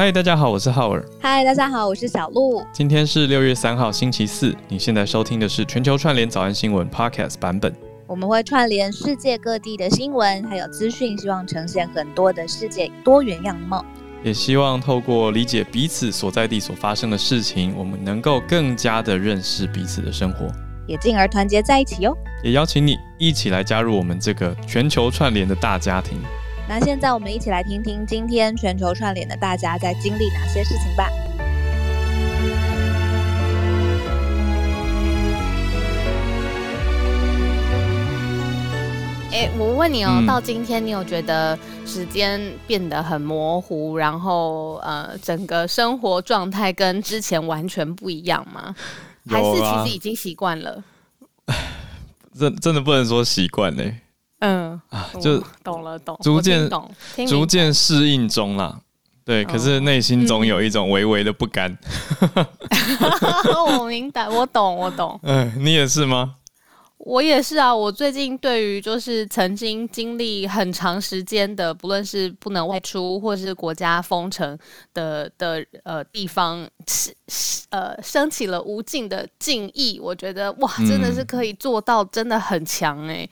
嗨，大家好，我是浩尔。嗨，大家好，我是小鹿。今天是六月三号，星期四。你现在收听的是全球串联早安新闻 Podcast 版本。我们会串联世界各地的新闻，还有资讯，希望呈现很多的世界多元样貌。也希望透过理解彼此所在地所发生的事情，我们能够更加的认识彼此的生活，也进而团结在一起哟。也邀请你一起来加入我们这个全球串联的大家庭。那现在我们一起来听听今天全球串联的大家在经历哪些事情吧。哎，我问你哦，嗯、到今天你有觉得时间变得很模糊，然后呃，整个生活状态跟之前完全不一样吗？还是其实已经习惯了？真真的不能说习惯嘞。嗯啊，就懂了，懂，逐渐懂，逐渐适应中啦。对，可是内心总有一种微微的不甘。我明白，我懂，我懂。嗯，你也是吗？我也是啊。我最近对于就是曾经经历很长时间的，不论是不能外出，或是国家封城的的呃地方，呃，升起了无尽的敬意。我觉得哇，真的是可以做到，真的很强哎、欸。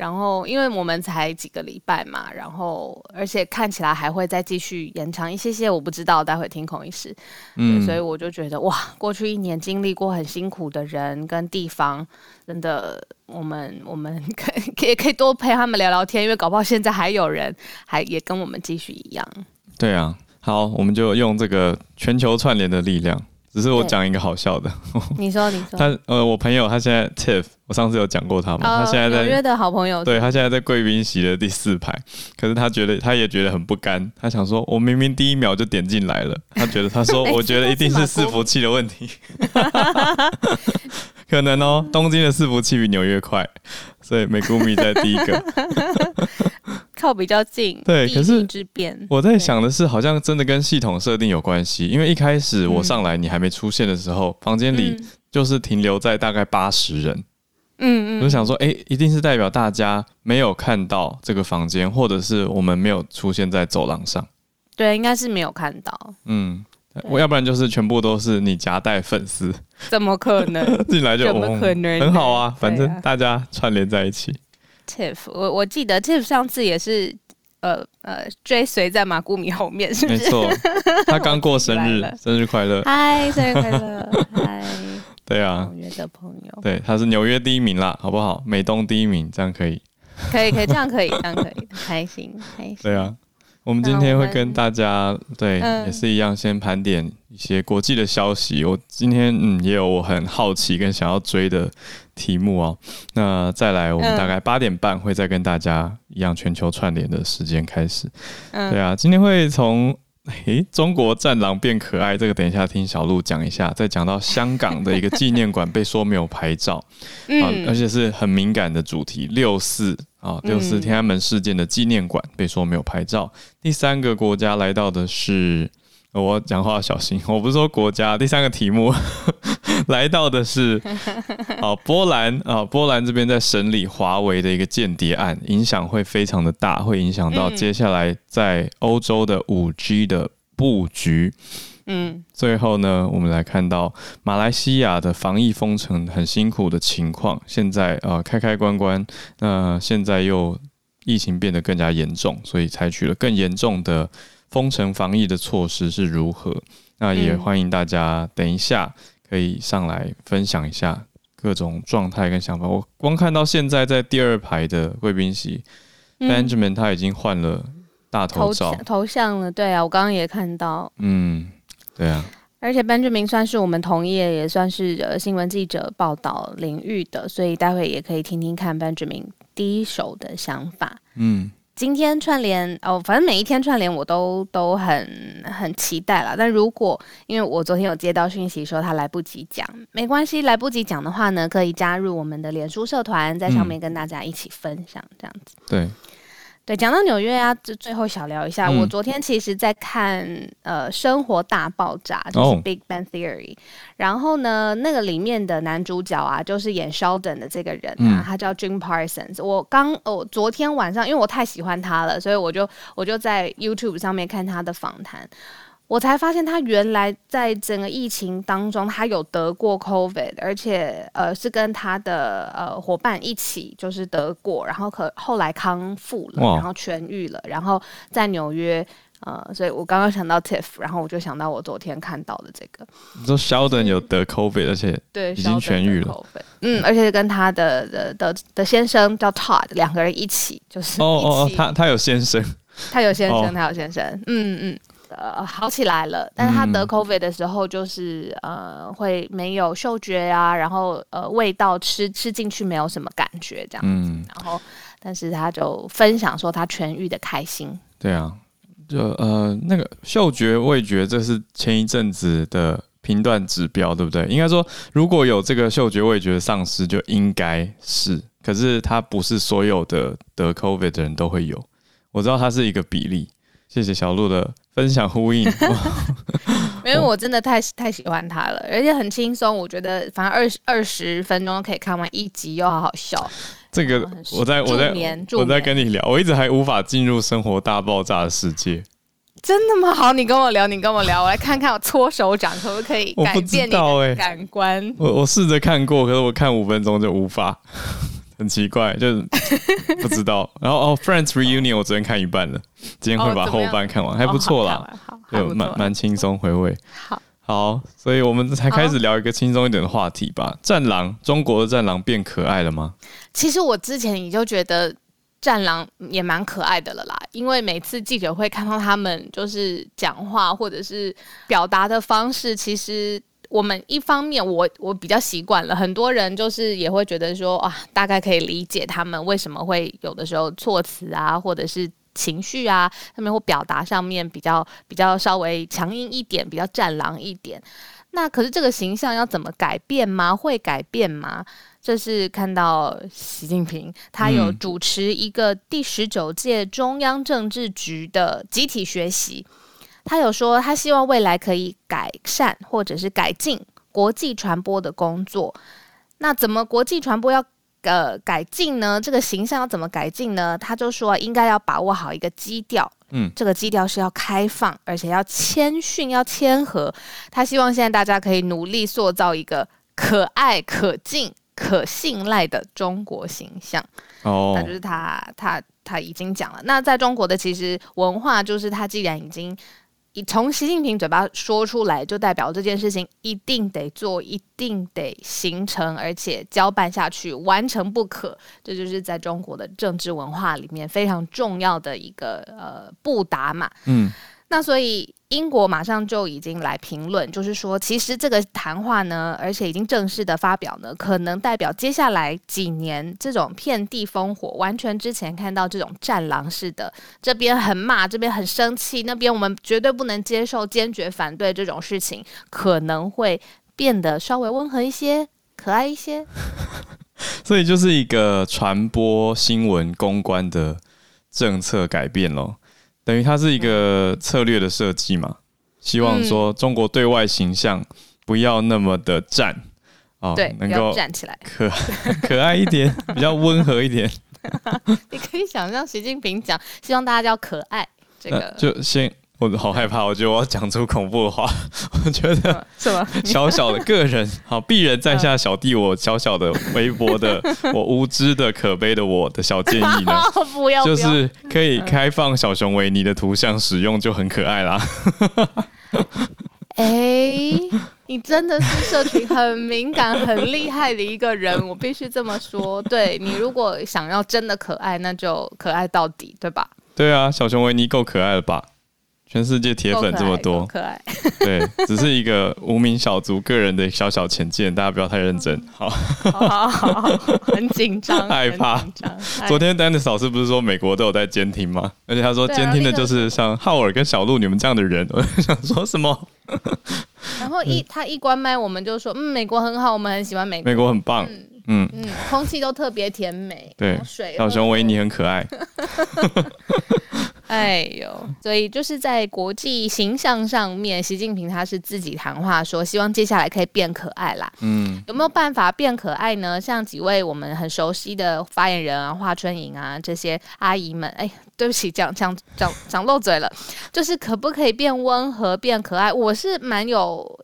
然后，因为我们才几个礼拜嘛，然后而且看起来还会再继续延长一些些，我不知道，待会听孔医师。嗯，所以我就觉得哇，过去一年经历过很辛苦的人跟地方，真的，我们我们 可以也可以多陪他们聊聊天，因为搞不好现在还有人还也跟我们继续一样。对啊，好，我们就用这个全球串联的力量。只是我讲一个好笑的，你说你说，他呃，我朋友他现在 Tiff，我上次有讲过他嘛，呃、他现在在纽约的好朋友，对，他现在在贵宾席的第四排，可是他觉得他也觉得很不甘，他想说，我明明第一秒就点进来了，他觉得他说，我觉得一定是伺服器的问题，可能哦，东京的伺服器比纽约快，所以美谷米在第一个。靠比较近，对，可是我在想的是，好像真的跟系统设定有关系，因为一开始我上来你还没出现的时候，房间里就是停留在大概八十人，嗯嗯，我就想说，哎，一定是代表大家没有看到这个房间，或者是我们没有出现在走廊上，对，应该是没有看到，嗯，我要不然就是全部都是你夹带粉丝，怎么可能 进来就怎么可能？很好啊，反正大家串联在一起。Tiff，我我记得 Tiff 上次也是，呃呃，追随在马古米后面，是不是？没错，他刚过生日，生日快乐！嗨，生日快乐！嗨，对啊，纽约的朋友，对，他是纽约第一名啦，好不好？美东第一名，这样可以？可以，可以，这样可以，这样可以，开心，开心。对啊，我们今天会跟大家，对，嗯、也是一样，先盘点一些国际的消息。我今天嗯，也有我很好奇跟想要追的。题目哦，那再来，我们大概八点半会再跟大家一样全球串联的时间开始。嗯，对啊，今天会从 诶中国战狼变可爱这个，等一下听小鹿讲一下，再讲到香港的一个纪念馆被说没有牌照，嗯、啊，而且是很敏感的主题，六四啊，六四天安门事件的纪念馆被说没有牌照。第三个国家来到的是。我讲话小心，我不是说国家。第三个题目 来到的是，哦，波兰啊，波兰这边在审理华为的一个间谍案，影响会非常的大，会影响到接下来在欧洲的五 G 的布局。嗯，最后呢，我们来看到马来西亚的防疫封城很辛苦的情况，现在呃开开关关，那现在又疫情变得更加严重，所以采取了更严重的。封城防疫的措施是如何？那也欢迎大家等一下可以上来分享一下各种状态跟想法。我光看到现在在第二排的贵宾席，Benjamin 他已经换了大头照头像了。对啊，我刚刚也看到。嗯，对啊。而且 Benjamin 算是我们同业，也算是呃新闻记者报道领域的，所以待会也可以听听看 Benjamin 第一手的想法。嗯。今天串联哦，反正每一天串联我都都很很期待了。但如果因为我昨天有接到讯息说他来不及讲，没关系，来不及讲的话呢，可以加入我们的脸书社团，在上面跟大家一起分享这样子。对。对，讲到纽约啊，就最后小聊一下。嗯、我昨天其实在看呃《生活大爆炸》，就是《Big Bang Theory》，哦。然后呢，那个里面的男主角啊，就是演 Sheldon 的这个人啊，嗯、他叫 Jim Parsons。我刚哦，昨天晚上因为我太喜欢他了，所以我就我就在 YouTube 上面看他的访谈。我才发现他原来在整个疫情当中，他有得过 COVID，而且呃是跟他的呃伙伴一起就是得过，然后可后来康复了，然后痊愈了，然后在纽约呃，所以我刚刚想到 Tiff，然后我就想到我昨天看到的这个，你说 Sheldon 有得 COVID，而且 对已经痊愈了，嗯，而且跟他的的的的先生叫 Todd，两个人一起就是哦哦哦，他他有先生，他有先生，哦、他有先生，嗯嗯。呃，好起来了，但是他得 COVID 的时候，就是、嗯、呃，会没有嗅觉啊，然后呃，味道吃吃进去没有什么感觉这样子，嗯、然后，但是他就分享说他痊愈的开心。对啊，就呃，那个嗅觉、味觉，这是前一阵子的评断指标，对不对？应该说，如果有这个嗅觉、味觉的丧失，就应该是，可是他不是所有的得 COVID 的人都会有，我知道它是一个比例。谢谢小鹿的分享呼应，因为我真的太太喜欢他了，而且很轻松。我觉得反正二十二十分钟可以看完一集，又好好笑。这个我在我在我在跟你聊，我一直还无法进入生活大爆炸的世界。真的吗？好，你跟我聊，你跟我聊，我来看看我搓手掌可不可以改变你的感官。我我试着看过，可是我看五分钟就无法。很奇怪，就是 不知道。然后哦，《Friends Reunion》我昨天看一半了，今天会把后半看完，还不错啦，就蛮蛮轻松回味。好，好，所以我们才开始聊一个轻松一点的话题吧。战狼，中国的战狼变可爱了吗？其实我之前也就觉得战狼也蛮可爱的了啦，因为每次记者会看到他们就是讲话或者是表达的方式，其实。我们一方面我，我我比较习惯了，很多人就是也会觉得说啊，大概可以理解他们为什么会有的时候措辞啊，或者是情绪啊，他们会表达上面比较比较稍微强硬一点，比较战狼一点。那可是这个形象要怎么改变吗？会改变吗？这是看到习近平他有主持一个第十九届中央政治局的集体学习。他有说，他希望未来可以改善或者是改进国际传播的工作。那怎么国际传播要呃改进呢？这个形象要怎么改进呢？他就说，应该要把握好一个基调，嗯，这个基调是要开放，而且要谦逊，要谦和。他希望现在大家可以努力塑造一个可爱、可敬、可信赖的中国形象。哦，那就是他他他已经讲了。那在中国的其实文化就是，他既然已经。你从习近平嘴巴说出来，就代表这件事情一定得做，一定得形成，而且交办下去，完成不可。这就是在中国的政治文化里面非常重要的一个呃不达嘛。嗯。那所以英国马上就已经来评论，就是说，其实这个谈话呢，而且已经正式的发表呢，可能代表接下来几年这种遍地烽火，完全之前看到这种战狼式的，这边很骂，这边很生气，那边我们绝对不能接受，坚决反对这种事情，可能会变得稍微温和一些，可爱一些。所以就是一个传播新闻公关的政策改变咯。等于它是一个策略的设计嘛，希望说中国对外形象不要那么的战啊，对，能够站起来，可 可爱一点，比较温和一点。你可以想象习近平讲，希望大家叫可爱，这个就先。我好害怕，我觉得我要讲出恐怖的话。我觉得什么小小的个人，好鄙人在下小弟，我小小的微薄的，我无知的可悲的我的小建议呢，不要，就是可以开放小熊维尼的图像使用，就很可爱啦。哎、欸，你真的是社群很敏感、很厉害的一个人，我必须这么说。对，你如果想要真的可爱，那就可爱到底，对吧？对啊，小熊维尼够可爱了吧？全世界铁粉这么多，可爱，对，只是一个无名小卒个人的小小浅见，大家不要太认真，好，好，好，好，很紧张，害怕。昨天 Dennis 老师不是说美国都有在监听吗？而且他说监听的就是像浩尔跟小鹿你们这样的人，我想说什么？然后一他一关麦，我们就说，嗯，美国很好，我们很喜欢美国，美国很棒，嗯嗯，空气都特别甜美，对，小熊维尼很可爱。哎呦，所以就是在国际形象上面，习近平他是自己谈话说，希望接下来可以变可爱啦。嗯，有没有办法变可爱呢？像几位我们很熟悉的发言人啊，华春莹啊这些阿姨们，哎，对不起，讲讲讲讲漏嘴了，就是可不可以变温和、变可爱？我是蛮有。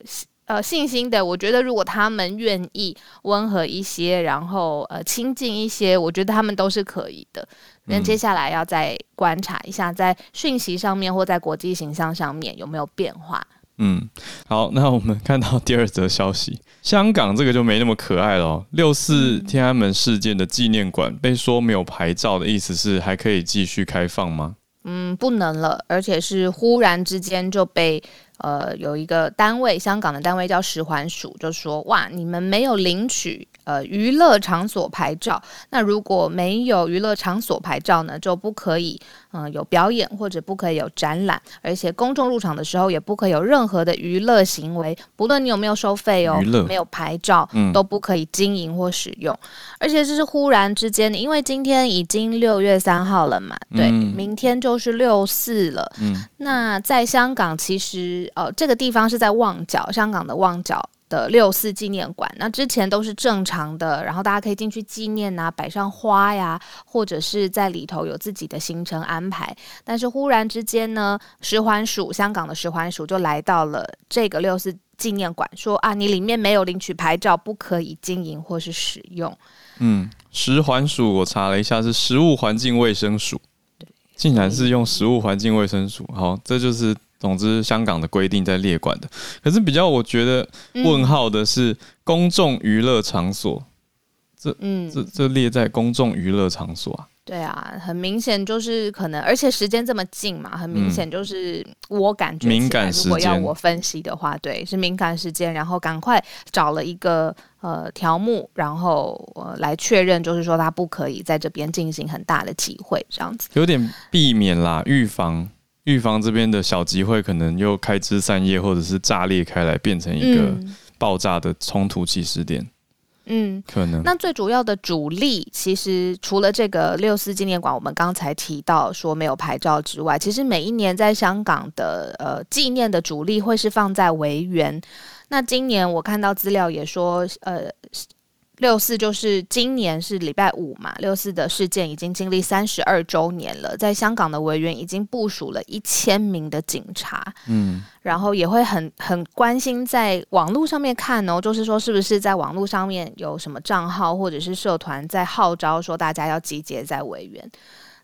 呃，信心的，我觉得如果他们愿意温和一些，然后呃亲近一些，我觉得他们都是可以的。那接下来要再观察一下，在讯息上面或在国际形象上面有没有变化。嗯，好，那我们看到第二则消息，香港这个就没那么可爱了哦。六四天安门事件的纪念馆被说没有牌照的意思是还可以继续开放吗？嗯，不能了，而且是忽然之间就被。呃，有一个单位，香港的单位叫十环署，就说哇，你们没有领取呃娱乐场所牌照，那如果没有娱乐场所牌照呢，就不可以。嗯，有表演或者不可以有展览，而且公众入场的时候也不可以有任何的娱乐行为，不论你有没有收费哦，娱乐没有牌照，嗯，都不可以经营或使用。而且这是忽然之间的，因为今天已经六月三号了嘛，对，嗯，明天就是六四了。嗯，那在香港其实呃，这个地方是在旺角，香港的旺角。的六四纪念馆，那之前都是正常的，然后大家可以进去纪念啊，摆上花呀，或者是在里头有自己的行程安排。但是忽然之间呢，食环署，香港的食环署就来到了这个六四纪念馆，说啊，你里面没有领取牌照，不可以经营或是使用。嗯，食环署我查了一下，是食物环境卫生署，竟然是用食物环境卫生署。好，这就是。总之，香港的规定在列管的，可是比较我觉得问号的是公众娱乐场所，这嗯，这这列在公众娱乐场所啊。对啊，很明显就是可能，而且时间这么近嘛，很明显就是我感觉敏感时间。如果要我分析的话，对，是敏感时间，然后赶快找了一个呃条目，然后呃来确认，就是说他不可以在这边进行很大的集会，这样子有点避免啦，预防。预防这边的小集会可能又开枝散叶，或者是炸裂开来，变成一个爆炸的冲突起始点。嗯，可能。那最主要的主力，其实除了这个六四纪念馆，我们刚才提到说没有牌照之外，其实每一年在香港的呃纪念的主力会是放在维园。那今年我看到资料也说，呃。六四就是今年是礼拜五嘛，六四的事件已经经历三十二周年了，在香港的维园已经部署了一千名的警察，嗯，然后也会很很关心在网络上面看哦，就是说是不是在网络上面有什么账号或者是社团在号召说大家要集结在维园。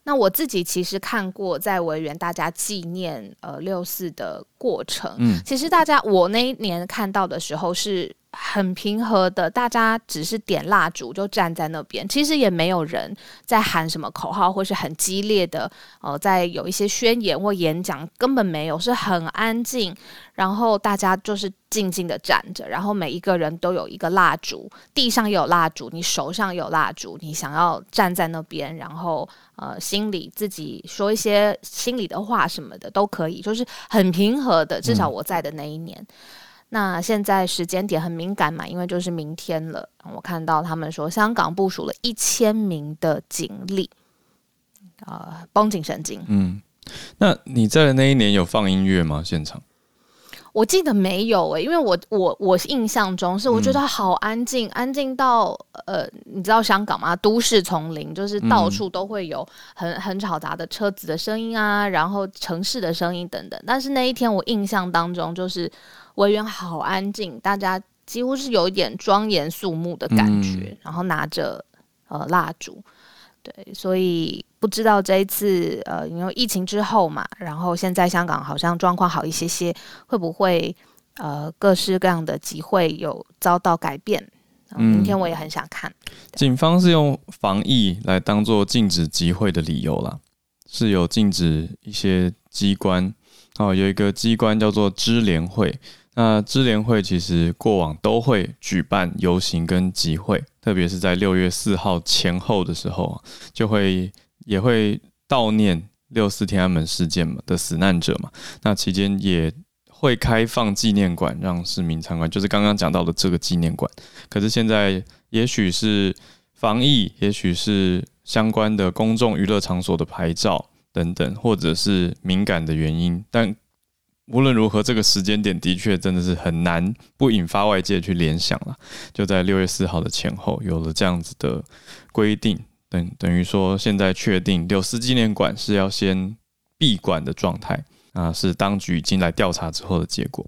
那我自己其实看过在维园大家纪念呃六四的过程，嗯，其实大家我那一年看到的时候是。很平和的，大家只是点蜡烛就站在那边，其实也没有人在喊什么口号，或是很激烈的，呃，在有一些宣言或演讲，根本没有，是很安静，然后大家就是静静的站着，然后每一个人都有一个蜡烛，地上也有蜡烛，你手上有蜡烛，你想要站在那边，然后呃，心里自己说一些心里的话什么的都可以，就是很平和的，至少我在的那一年。嗯那现在时间点很敏感嘛，因为就是明天了。我看到他们说，香港部署了一千名的警力，呃，绷紧神经。嗯，那你在的那一年有放音乐吗？现场？我记得没有诶、欸，因为我我我印象中是我觉得好安静，嗯、安静到呃，你知道香港吗？都市丛林，就是到处都会有很很吵杂的车子的声音啊，然后城市的声音等等。但是那一天我印象当中就是。维园好安静，大家几乎是有一点庄严肃穆的感觉，嗯、然后拿着呃蜡烛，对，所以不知道这一次呃因为疫情之后嘛，然后现在香港好像状况好一些些，会不会呃各式各样的集会有遭到改变？嗯、明天我也很想看。警方是用防疫来当做禁止集会的理由啦，是有禁止一些机关哦，有一个机关叫做支联会。那支联会其实过往都会举办游行跟集会，特别是在六月四号前后的时候，就会也会悼念六四天安门事件嘛的死难者嘛。那期间也会开放纪念馆让市民参观，就是刚刚讲到的这个纪念馆。可是现在也许是防疫，也许是相关的公众娱乐场所的牌照等等，或者是敏感的原因。但无论如何，这个时间点的确真的是很难不引发外界去联想了。就在六月四号的前后，有了这样子的规定，等等于说现在确定柳丝纪念馆是要先闭馆的状态啊，是当局已经来调查之后的结果。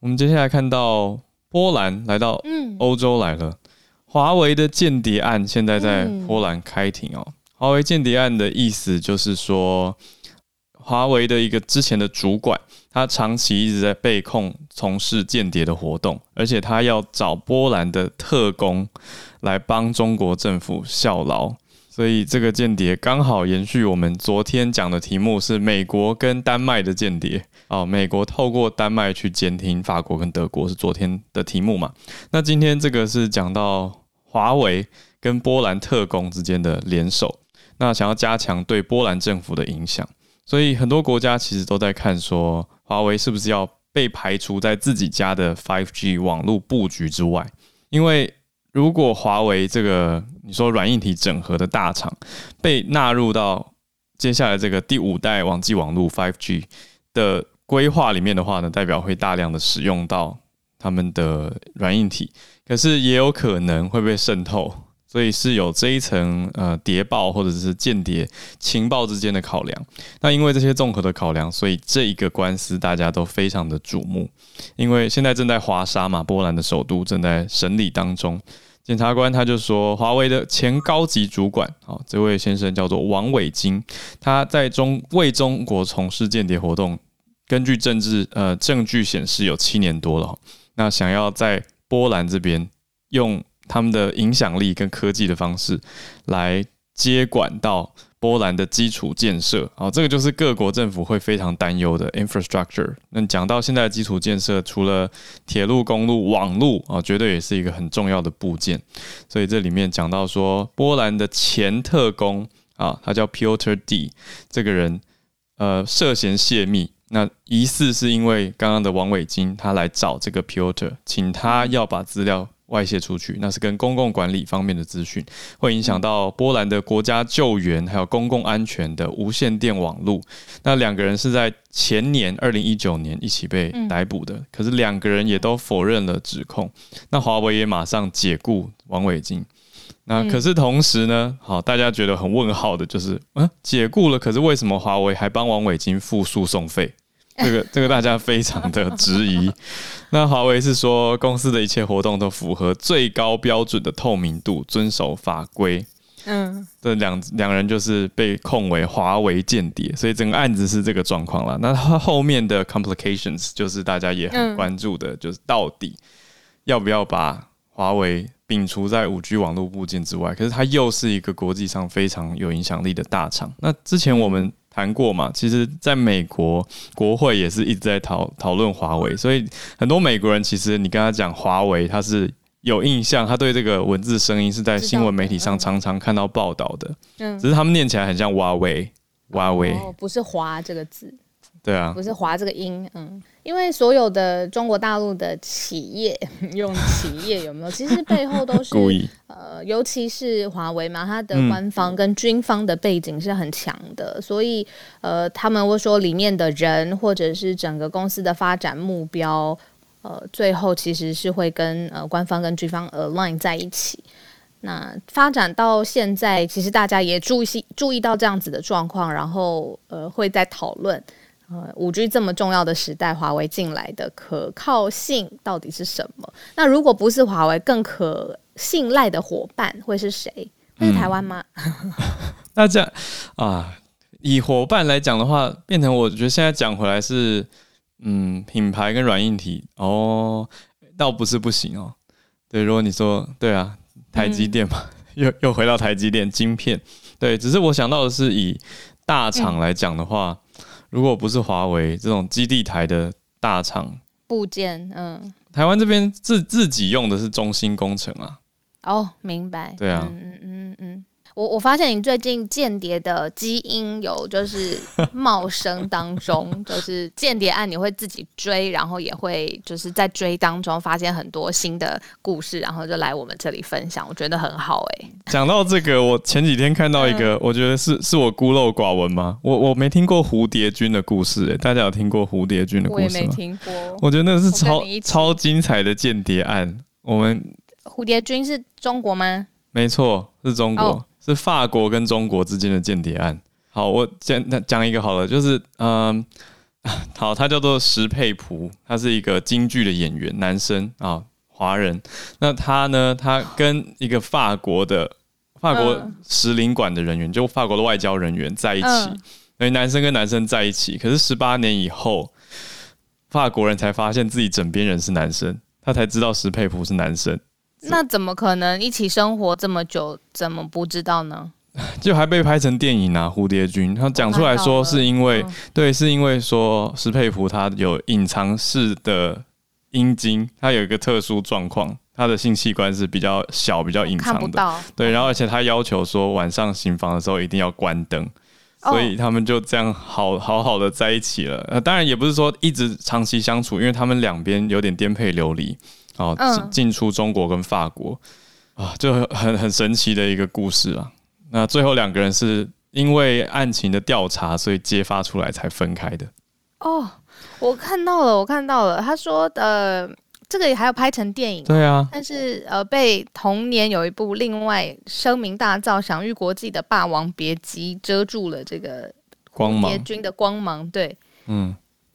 我们接下来看到波兰来到欧洲来了，华为的间谍案现在在波兰开庭哦。华为间谍案的意思就是说，华为的一个之前的主管，他长期一直在被控从事间谍的活动，而且他要找波兰的特工来帮中国政府效劳。所以这个间谍刚好延续我们昨天讲的题目，是美国跟丹麦的间谍哦。美国透过丹麦去监听法国跟德国，是昨天的题目嘛？那今天这个是讲到华为跟波兰特工之间的联手，那想要加强对波兰政府的影响，所以很多国家其实都在看说，华为是不是要被排除在自己家的 5G 网络布局之外，因为。如果华为这个你说软硬体整合的大厂被纳入到接下来这个第五代网际网络 5G 的规划里面的话呢，代表会大量的使用到他们的软硬体，可是也有可能会被渗透。所以是有这一层呃谍报或者是间谍情报之间的考量。那因为这些综合的考量，所以这一个官司大家都非常的瞩目。因为现在正在华沙嘛，波兰的首都正在审理当中。检察官他就说，华为的前高级主管，好，这位先生叫做王伟京，他在中为中国从事间谍活动，根据政治呃证据显示有七年多了。那想要在波兰这边用。他们的影响力跟科技的方式来接管到波兰的基础建设，啊，这个就是各国政府会非常担忧的 infrastructure。那讲到现在的基础建设，除了铁路、公路、网路啊，绝对也是一个很重要的部件。所以这里面讲到说，波兰的前特工啊，他叫 Piotr D，这个人呃涉嫌泄密，那疑似是因为刚刚的王伟金他来找这个 Piotr，请他要把资料。外泄出去，那是跟公共管理方面的资讯，会影响到波兰的国家救援还有公共安全的无线电网络。那两个人是在前年二零一九年一起被逮捕的，可是两个人也都否认了指控。那华为也马上解雇王伟京。那可是同时呢，好，大家觉得很问号的就是，嗯，解雇了，可是为什么华为还帮王伟金付诉讼费？这个这个大家非常的质疑。那华为是说，公司的一切活动都符合最高标准的透明度，遵守法规。嗯，这两两人就是被控为华为间谍，所以整个案子是这个状况了。那他后面的 complications 就是大家也很关注的，就是到底要不要把华为摒除在五 G 网络部件之外？可是它又是一个国际上非常有影响力的大厂。那之前我们。谈过嘛？其实，在美国国会也是一直在讨讨论华为，所以很多美国人其实你跟他讲华为，他是有印象，他对这个文字声音是在新闻媒体上常常看到报道的。嗯，只是他们念起来很像华为，华为，不是“华”这个字。对啊，不是“华”这个音，嗯，因为所有的中国大陆的企业 用企业有没有？其实背后都是 故意。呃，尤其是华为嘛，它的官方跟军方的背景是很强的，嗯、所以呃，他们会说里面的人或者是整个公司的发展目标，呃，最后其实是会跟呃官方跟军方 align 在一起。那发展到现在，其实大家也注意注意到这样子的状况，然后呃，会在讨论。呃，五 G 这么重要的时代，华为进来的可靠性到底是什么？那如果不是华为，更可信赖的伙伴会是谁？会是台湾吗？嗯、那这样啊，以伙伴来讲的话，变成我觉得现在讲回来是，嗯，品牌跟软硬体哦，倒不是不行哦。对，如果你说对啊，台积电嘛，嗯、又又回到台积电晶片，对，只是我想到的是以大厂来讲的话。嗯如果不是华为这种基地台的大厂部件，嗯，台湾这边自自己用的是中心工程啊。哦，明白。对啊，嗯嗯嗯，我我发现你最近间谍的基因有就是 茂生当中，就是间谍案你会自己追，然后也会就是在追当中发现很多新的故事，然后就来我们这里分享，我觉得很好哎、欸。讲到这个，我前几天看到一个，我觉得是是我孤陋寡闻吗？我我没听过蝴蝶君的故事，欸，大家有听过蝴蝶君的故事吗？我也没听过。我觉得那是超超精彩的间谍案。我们蝴蝶君是中国吗？没错，是中国，哦，是法国跟中国之间的间谍案。好，我讲讲一个好了，就是嗯。好，他叫做石佩璞，他是一个京剧的演员，男生啊，华人。那他呢，他跟一个法国的法国使领馆的人员，就法国的外交人员在一起。所以男生跟男生在一起，可是十八年以后，法国人才发现自己枕边人是男生，他才知道石佩璞是男生。那怎么可能一起生活这么久，怎么不知道呢？就还被拍成电影啊，《蝴蝶君》他讲出来说是因为，对，是因为说石佩璞他有隐藏式的阴茎，他有一个特殊状况，他的性器官是比较小、比较隐藏的，对，然后而且他要求说晚上行房的时候一定要关灯，所以他们就这样好好好的在一起了。呃，当然也不是说一直长期相处，因为他们两边有点颠沛流离，哦，进出中国跟法国啊，就很很神奇的一个故事啊。那最后两个人是因为案情的调查，所以揭发出来才分开的。哦，我看到了，我看到了。他说，呃，这个也还要拍成电影。对啊。但是，呃，被同年有一部另外声名大噪、享誉国际的《霸王别姬》遮住了这个光芒。的光芒，对。嗯。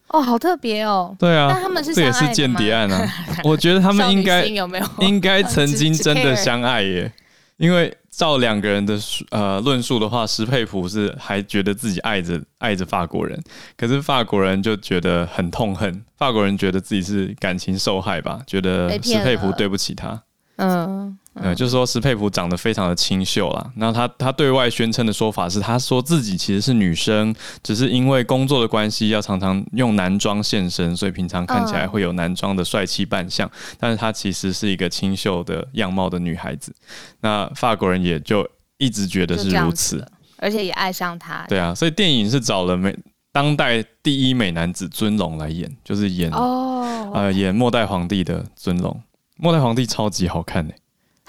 哦，好特别哦。对啊。那他们是这也是间谍案啊。我觉得他们应该有没有应该曾经真的相爱耶，因为。照两个人的呃论述的话，石佩普是还觉得自己爱着爱着法国人，可是法国人就觉得很痛恨，法国人觉得自己是感情受害吧，觉得石佩普对不起他。嗯。呃，就是说石佩普长得非常的清秀啦。那他他对外宣称的说法是，他说自己其实是女生，只是因为工作的关系要常常用男装现身，所以平常看起来会有男装的帅气扮相。但是她其实是一个清秀的样貌的女孩子。那法国人也就一直觉得是如此，而且也爱上他。对啊，所以电影是找了美当代第一美男子尊龙来演，就是演哦呃演末代皇帝的尊龙。末代皇帝超级好看呢、欸。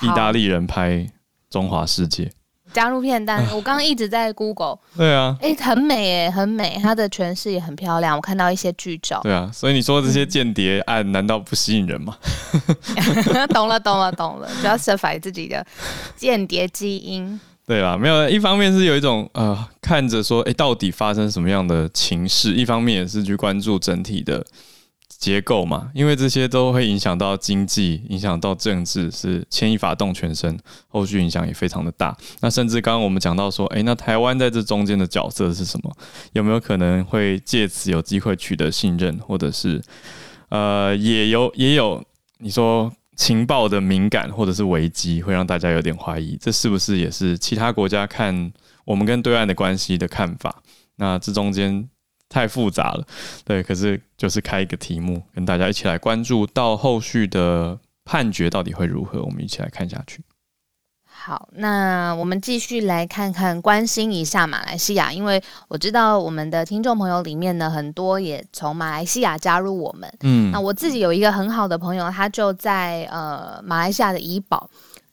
意大利人拍《中华世界》，加入片单。我刚刚一直在 Google，对啊，哎、欸，很美哎，很美，它的诠释也很漂亮。我看到一些剧照，对啊，所以你说这些间谍案难道不吸引人吗？懂了，懂了，懂了，主要是反自己的间谍基因。对啊，没有，一方面是有一种呃，看着说，哎、欸，到底发生什么样的情势？一方面也是去关注整体的。结构嘛，因为这些都会影响到经济，影响到政治，是牵一发动全身，后续影响也非常的大。那甚至刚刚我们讲到说，诶，那台湾在这中间的角色是什么？有没有可能会借此有机会取得信任，或者是呃，也有也有你说情报的敏感或者是危机，会让大家有点怀疑，这是不是也是其他国家看我们跟对岸的关系的看法？那这中间。太复杂了，对，可是就是开一个题目，跟大家一起来关注到后续的判决到底会如何，我们一起来看下去。好，那我们继续来看看，关心一下马来西亚，因为我知道我们的听众朋友里面呢，很多也从马来西亚加入我们。嗯，那我自己有一个很好的朋友，他就在呃马来西亚的怡保。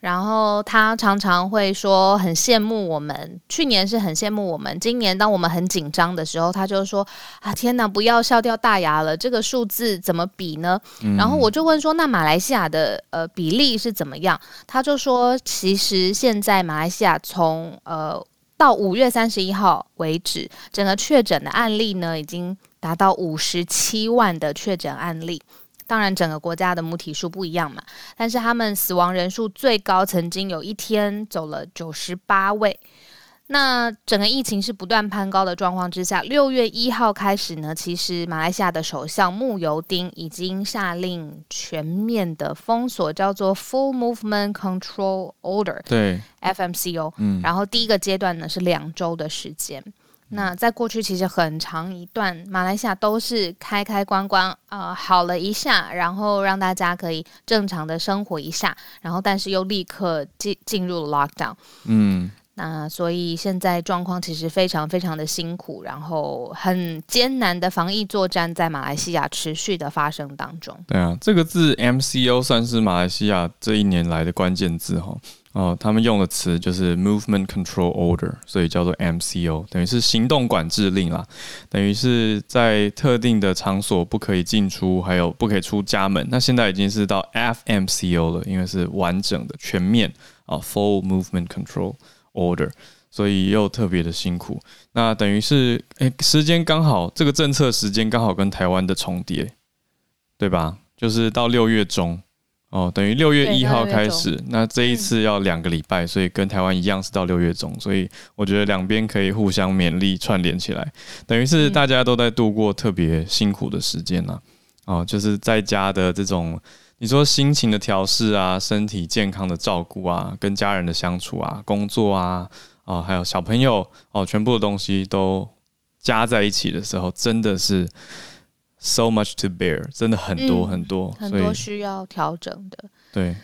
然后他常常会说很羡慕我们，去年是很羡慕我们，今年当我们很紧张的时候，他就说啊天哪，不要笑掉大牙了，这个数字怎么比呢？嗯、然后我就问说，那马来西亚的呃比例是怎么样？他就说，其实现在马来西亚从呃到五月三十一号为止，整个确诊的案例呢，已经达到五十七万的确诊案例。当然，整个国家的母体数不一样嘛，但是他们死亡人数最高，曾经有一天走了九十八位。那整个疫情是不断攀高的状况之下，六月一号开始呢，其实马来西亚的首相穆尤丁已经下令全面的封锁，叫做 Full Movement Control Order，对，FMCO。嗯，然后第一个阶段呢是两周的时间。那在过去其实很长一段，马来西亚都是开开关关，呃，好了一下，然后让大家可以正常的生活一下，然后但是又立刻进进入了 lockdown。嗯，那所以现在状况其实非常非常的辛苦，然后很艰难的防疫作战在马来西亚持续的发生当中。对啊，这个字 MCO 算是马来西亚这一年来的关键字哈。哦，哦他们用的词就是 Movement Control Order，所以叫做 MCO，等于是行动管制令啦，等于是在特定的场所不可以进出，还有不可以出家门。那现在已经是到 FMCO 了，因为是完整的、全面啊，Full Movement Control Order，所以又特别的辛苦。那等于是，哎，时间刚好，这个政策时间刚好跟台湾的重叠，对吧？就是到六月中。哦，等于六月一号开始，那这一次要两个礼拜，所以跟台湾一样是到六月中，所以我觉得两边可以互相勉励串联起来，等于是大家都在度过特别辛苦的时间呐。哦，就是在家的这种，你说心情的调试啊，身体健康的照顾啊，跟家人的相处啊，工作啊，哦，还有小朋友哦，全部的东西都加在一起的时候，真的是。So much to bear，真的很多很多，嗯、很多需要调整的。对，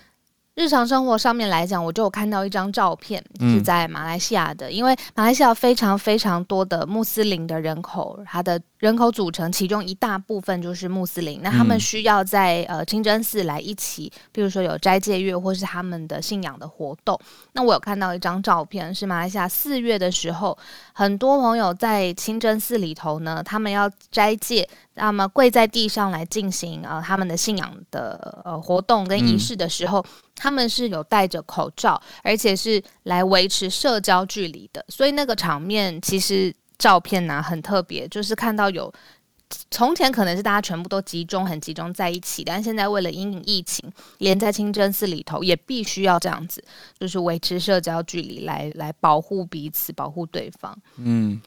日常生活上面来讲，我就有看到一张照片，是在马来西亚的，嗯、因为马来西亚非常非常多的穆斯林的人口，它的。人口组成，其中一大部分就是穆斯林。那他们需要在呃清真寺来一起，比如说有斋戒月或是他们的信仰的活动。那我有看到一张照片，是马来西亚四月的时候，很多朋友在清真寺里头呢，他们要斋戒，那么跪在地上来进行呃他们的信仰的呃活动跟仪式的时候，嗯、他们是有戴着口罩，而且是来维持社交距离的。所以那个场面其实。照片呢、啊、很特别，就是看到有从前可能是大家全部都集中很集中在一起，但现在为了因应疫情，连在清真寺里头也必须要这样子，就是维持社交距离来来保护彼此，保护对方。嗯，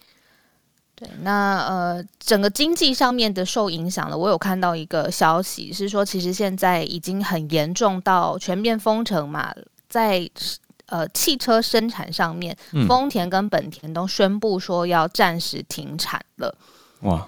对。那呃，整个经济上面的受影响了，我有看到一个消息是说，其实现在已经很严重到全面封城嘛，在。呃，汽车生产上面，嗯、丰田跟本田都宣布说要暂时停产了。哇！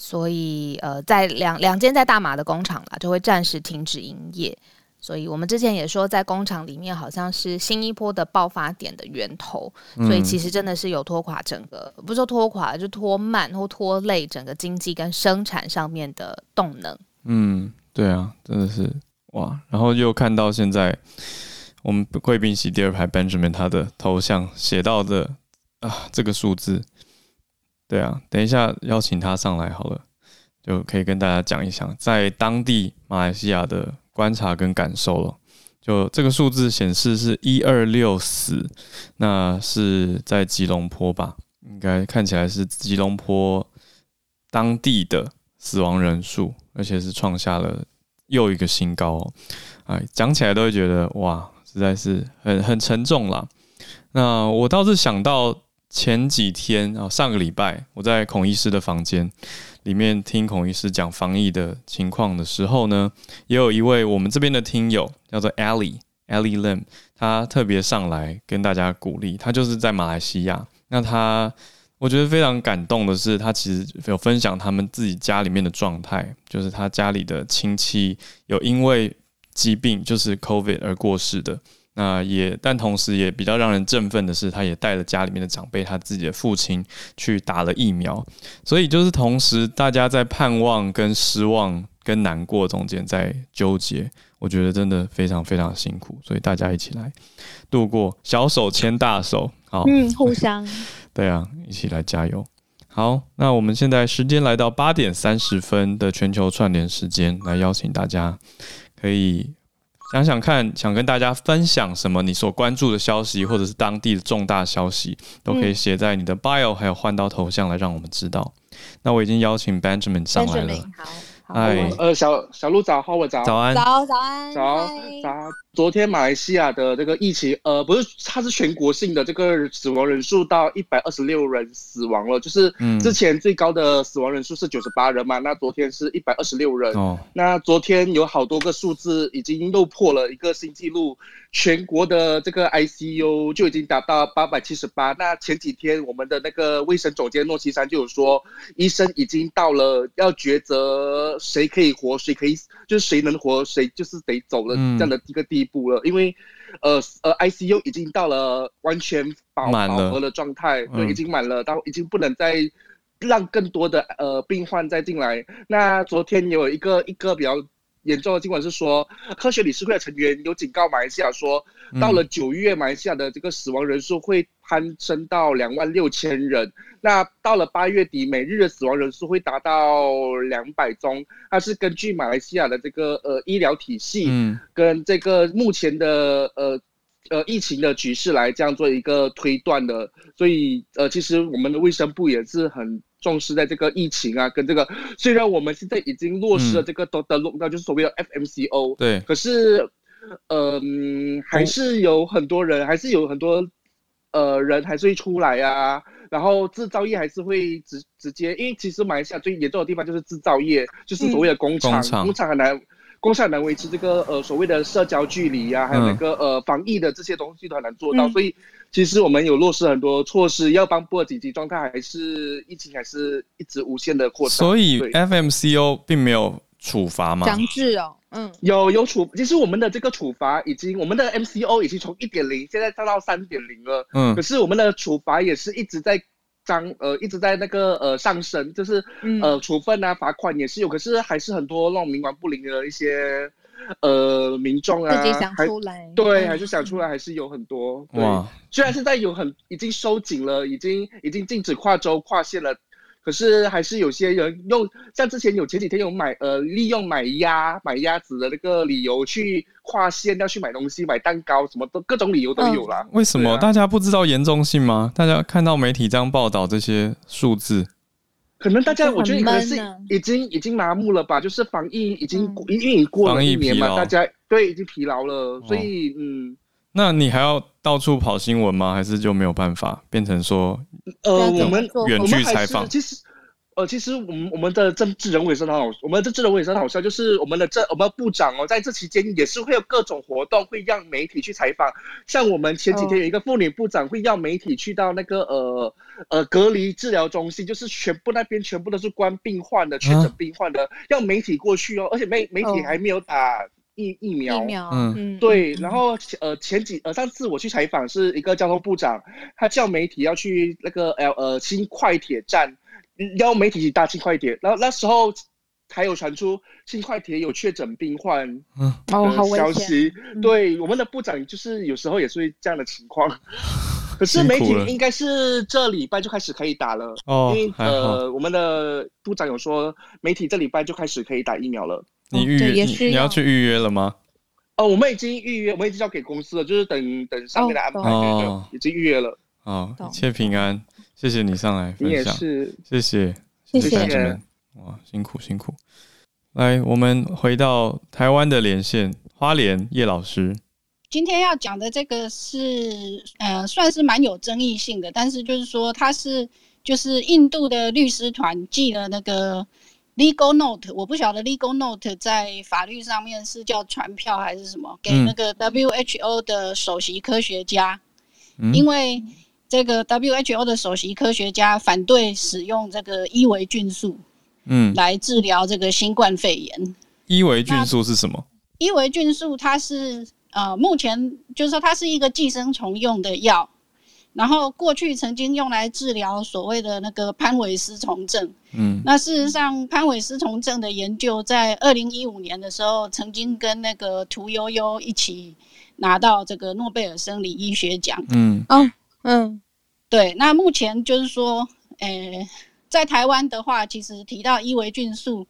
所以呃，在两两间在大马的工厂啦，就会暂时停止营业。所以我们之前也说，在工厂里面好像是新一波的爆发点的源头。嗯、所以其实真的是有拖垮整个，不是说拖垮，就拖慢或拖累整个经济跟生产上面的动能。嗯，对啊，真的是哇！然后又看到现在。我们贵宾席第二排 Benjamin 他的头像写到的啊，这个数字，对啊，等一下邀请他上来好了，就可以跟大家讲一讲在当地马来西亚的观察跟感受了。就这个数字显示是一二六死，那是在吉隆坡吧？应该看起来是吉隆坡当地的死亡人数，而且是创下了又一个新高哦。哎，讲起来都会觉得哇。实在是很很沉重啦。那我倒是想到前几天啊，上个礼拜我在孔医师的房间里面听孔医师讲防疫的情况的时候呢，也有一位我们这边的听友叫做 Ellie Ellie Lim，他特别上来跟大家鼓励。他就是在马来西亚，那他我觉得非常感动的是，他其实有分享他们自己家里面的状态，就是他家里的亲戚有因为。疾病就是 COVID 而过世的，那也，但同时也比较让人振奋的是，他也带了家里面的长辈，他自己的父亲去打了疫苗，所以就是同时大家在盼望、跟失望、跟难过中间在纠结，我觉得真的非常非常辛苦，所以大家一起来度过，小手牵大手，好，嗯，互相，对啊，一起来加油。好，那我们现在时间来到八点三十分的全球串联时间，来邀请大家。可以想想看，想跟大家分享什么？你所关注的消息，或者是当地的重大消息，都可以写在你的 bio，还有换到头像来让我们知道。那我已经邀请 Benjamin 上来了。哎，呃，小小鹿早，好，我早，早安，早早安，早早。昨天马来西亚的这个疫情，呃，不是，它是全国性的，这个死亡人数到一百二十六人死亡了，就是之前最高的死亡人数是九十八人嘛，那昨天是一百二十六人。哦，那昨天有好多个数字已经又破了一个新纪录，全国的这个 ICU 就已经达到八百七十八。那前几天我们的那个卫生总监诺西山就有说，医生已经到了要抉择谁可以活，谁可以就是谁能活，谁就是得走了这样的一个地步了。嗯、因为呃呃 ICU 已经到了完全饱饱和的状态，对，已经满了，到已经不能再让更多的呃病患再进来。那昨天有一个一个比较。严重的新闻是说，科学理事会的成员有警告马来西亚说，到了九月，马来西亚的这个死亡人数会攀升到两万六千人。那到了八月底，每日的死亡人数会达到两百宗。它是根据马来西亚的这个呃医疗体系，跟这个目前的呃呃疫情的局势来这样做一个推断的。所以呃，其实我们的卫生部也是很。重视在这个疫情啊，跟这个虽然我们现在已经落实了这个都的弄，那就是所谓的 FMCO，对，可是，嗯，还是有很多人，还是有很多，呃，人还是会出来啊，然后制造业还是会直直接，因为其实马来西亚最严重的地方就是制造业，就是所谓的工厂，工厂。很难。工厂难维持这个呃所谓的社交距离呀、啊，还有那个呃防疫的这些东西都很难做到，嗯、所以其实我们有落实很多措施，要帮补紧急状态，还是疫情还是一直无限的扩张。所以 FMCO 并没有处罚吗？强制哦，嗯，有有处，其实我们的这个处罚已经，我们的 MCO 已经从一点零现在降到三点零了，嗯，可是我们的处罚也是一直在。张呃一直在那个呃上升，就是呃处分啊罚款也是有，可是还是很多那种冥顽不灵的一些呃民众啊，自己想出来，对，还是想出来，还是有很多。哇，虽然现在有很已经收紧了，已经已经禁止跨州跨县了。可是还是有些人用像之前有前几天有买呃利用买鸭买鸭子的那个理由去跨县要去买东西买蛋糕什么都各种理由都有啦。为什么大家不知道严重性吗？大家看到媒体这样报道这些数字，可能大家我觉得可能是已经已经麻木了吧？就是防疫已经因为过了一年嘛，大家对已经疲劳了，所以嗯。那你还要到处跑新闻吗？还是就没有办法变成说，呃，我们远距采访？其实，呃，其实我们我们的政治人物也是很好，我们的政治人物也是很好笑，就是我们的政我们部长哦，在这期间也是会有各种活动，会让媒体去采访。像我们前几天有一个妇女部长，会让媒体去到那个呃呃隔离治疗中心，就是全部那边全部都是关病患的、确诊病患的，要媒体过去哦，而且媒媒体还没有打。疫疫苗，嗯，对，然后呃前几呃上次我去采访是一个交通部长，他叫媒体要去那个 L 呃新快铁站，邀媒体去搭轻快铁，然后那时候还有传出新快铁有确诊病患，嗯，哦，好消息，对，我们的部长就是有时候也是会这样的情况，可是媒体应该是这礼拜就开始可以打了，哦，因为呃我们的部长有说媒体这礼拜就开始可以打疫苗了。你预约你，你要去预约了吗？哦，我们已经预约，我们已经交给公司了，就是等等上面的安排。哦，已经预约了。哦，一切平安，谢谢你上来分享。你也是，谢谢，谢谢你们。哇，辛苦辛苦。来，我们回到台湾的连线，花莲叶老师。今天要讲的这个是，呃，算是蛮有争议性的，但是就是说，他是就是印度的律师团寄了那个。Legal note，我不晓得 legal note 在法律上面是叫传票还是什么，给那个 WHO 的首席科学家，嗯、因为这个 WHO 的首席科学家反对使用这个伊维菌素，嗯，来治疗这个新冠肺炎。伊维菌素是什么？伊维菌素它是呃，目前就是说它是一个寄生虫用的药。然后过去曾经用来治疗所谓的那个潘韦斯虫症，嗯，那事实上潘韦斯虫症的研究在二零一五年的时候，曾经跟那个屠呦呦一起拿到这个诺贝尔生理医学奖，嗯，哦，嗯，对，那目前就是说，诶，在台湾的话，其实提到伊维菌素，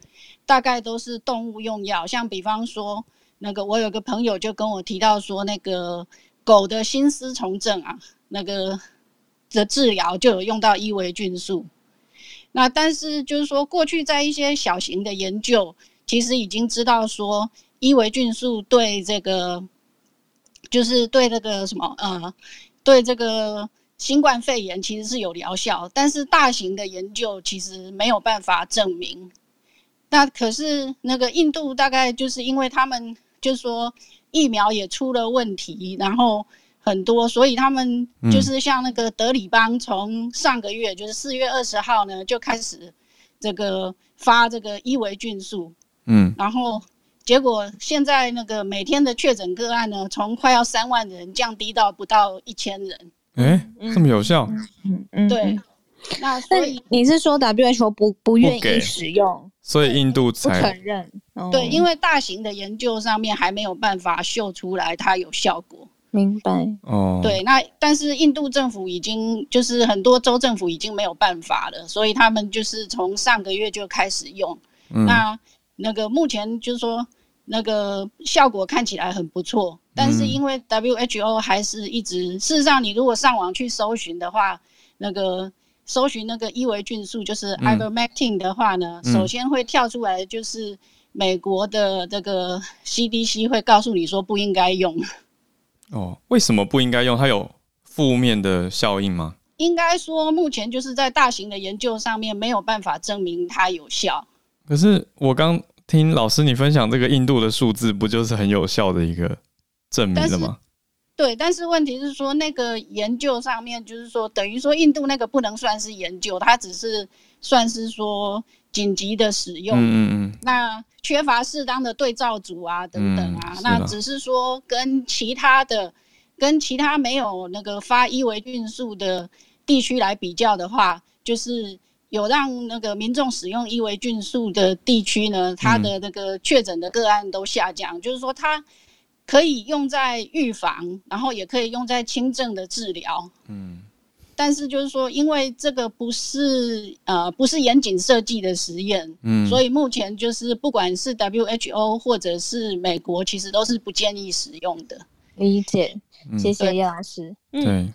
大概都是动物用药，像比方说那个我有个朋友就跟我提到说，那个狗的心丝虫症啊。那个的治疗就有用到伊维菌素，那但是就是说，过去在一些小型的研究，其实已经知道说伊维菌素对这个，就是对那个什么，呃，对这个新冠肺炎其实是有疗效，但是大型的研究其实没有办法证明。那可是那个印度大概就是因为他们就是说疫苗也出了问题，然后很多，所以他们就是像那个德里邦，从上个月就是四月二十号呢就开始这个发这个伊维菌素，嗯，然后结果现在那个每天的确诊个案呢，从快要三万人降低到不到一千人，哎，这么有效？嗯嗯，对。那所以你是说 WHO 不不愿意使用，所以印度才不承认？哦、对，因为大型的研究上面还没有办法秀出来它有效果。明白哦。对，那但是印度政府已经就是很多州政府已经没有办法了，所以他们就是从上个月就开始用。嗯、那那个目前就是说那个效果看起来很不错，但是因为 WHO 还是一直，嗯、事实上你如果上网去搜寻的话，那个。搜寻那个伊维菌素，就是 ivermectin 的话呢，嗯、首先会跳出来就是美国的这个 CDC 会告诉你说不应该用。哦，为什么不应该用？它有负面的效应吗？应该说，目前就是在大型的研究上面没有办法证明它有效。可是我刚听老师你分享这个印度的数字，不就是很有效的一个证明了吗？对，但是问题是说，那个研究上面就是说，等于说印度那个不能算是研究，它只是算是说紧急的使用。嗯嗯嗯。那缺乏适当的对照组啊，等等啊，嗯、那只是说跟其他的、跟其他没有那个发伊维菌素的地区来比较的话，就是有让那个民众使用伊维菌素的地区呢，它的那个确诊的个案都下降，嗯、就是说它。可以用在预防，然后也可以用在轻症的治疗。嗯，但是就是说，因为这个不是呃不是严谨设计的实验，嗯，所以目前就是不管是 WHO 或者是美国，其实都是不建议使用的。理解，嗯、谢谢叶老师。对。嗯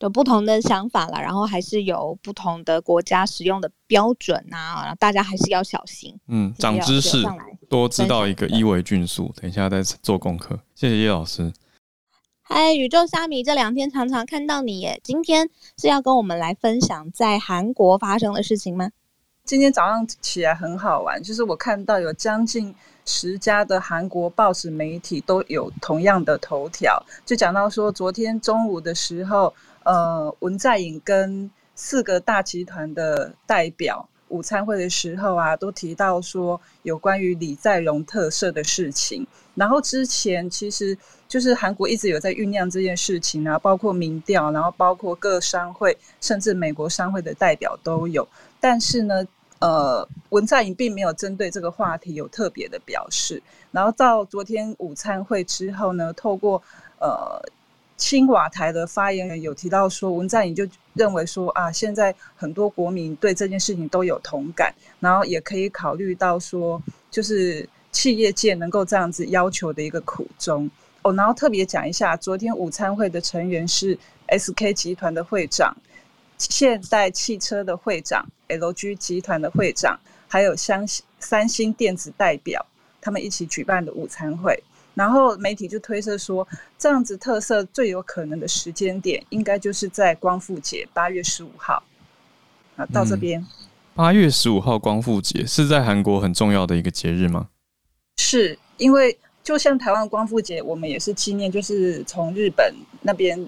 有不同的想法啦，然后还是有不同的国家使用的标准啊，大家还是要小心。嗯，长知识，多知道一个伊维菌素。等一下再做功课。谢谢叶老师。嗨，宇宙虾米，这两天常常看到你耶。今天是要跟我们来分享在韩国发生的事情吗？今天早上起来很好玩，就是我看到有将近十家的韩国报纸媒体都有同样的头条，就讲到说昨天中午的时候。呃，文在寅跟四个大集团的代表午餐会的时候啊，都提到说有关于李在镕特赦的事情。然后之前其实就是韩国一直有在酝酿这件事情啊，包括民调，然后包括各商会，甚至美国商会的代表都有。但是呢，呃，文在寅并没有针对这个话题有特别的表示。然后到昨天午餐会之后呢，透过呃。青瓦台的发言人有提到说，文在寅就认为说啊，现在很多国民对这件事情都有同感，然后也可以考虑到说，就是企业界能够这样子要求的一个苦衷哦。然后特别讲一下，昨天午餐会的成员是 SK 集团的会长、现代汽车的会长、LG 集团的会长，还有三三星电子代表，他们一起举办的午餐会。然后媒体就推测说，这样子特色最有可能的时间点，应该就是在光复节八月十五号。啊，到这边，八月十五号光复节是在韩国很重要的一个节日吗？是因为就像台湾光复节，我们也是纪念，就是从日本那边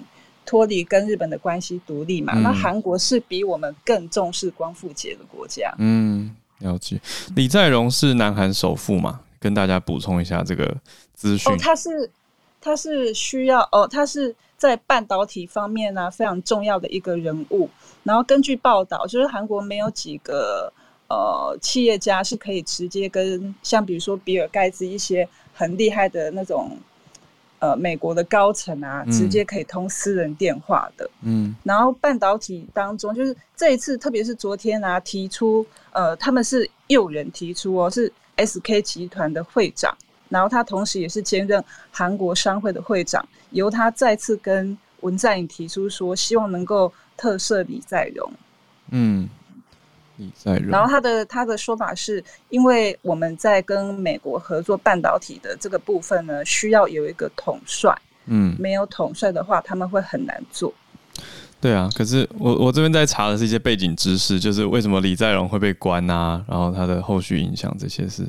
脱离跟日本的关系独立嘛。嗯、那韩国是比我们更重视光复节的国家。嗯，了解。李在镕是南韩首富嘛？跟大家补充一下这个资讯。哦，他是它是需要哦，它是在半导体方面呢、啊、非常重要的一个人物。然后根据报道，就是韩国没有几个呃企业家是可以直接跟像比如说比尔盖茨一些很厉害的那种呃美国的高层啊，直接可以通私人电话的。嗯。然后半导体当中，就是这一次，特别是昨天啊，提出呃他们是有人提出哦是。SK 集团的会长，然后他同时也是兼任韩国商会的会长，由他再次跟文在寅提出说，希望能够特赦李在镕。嗯，李在镕。然后他的他的说法是，因为我们在跟美国合作半导体的这个部分呢，需要有一个统帅。嗯，没有统帅的话，他们会很难做。对啊，可是我我这边在查的是一些背景知识，就是为什么李在镕会被关啊，然后他的后续影响这些事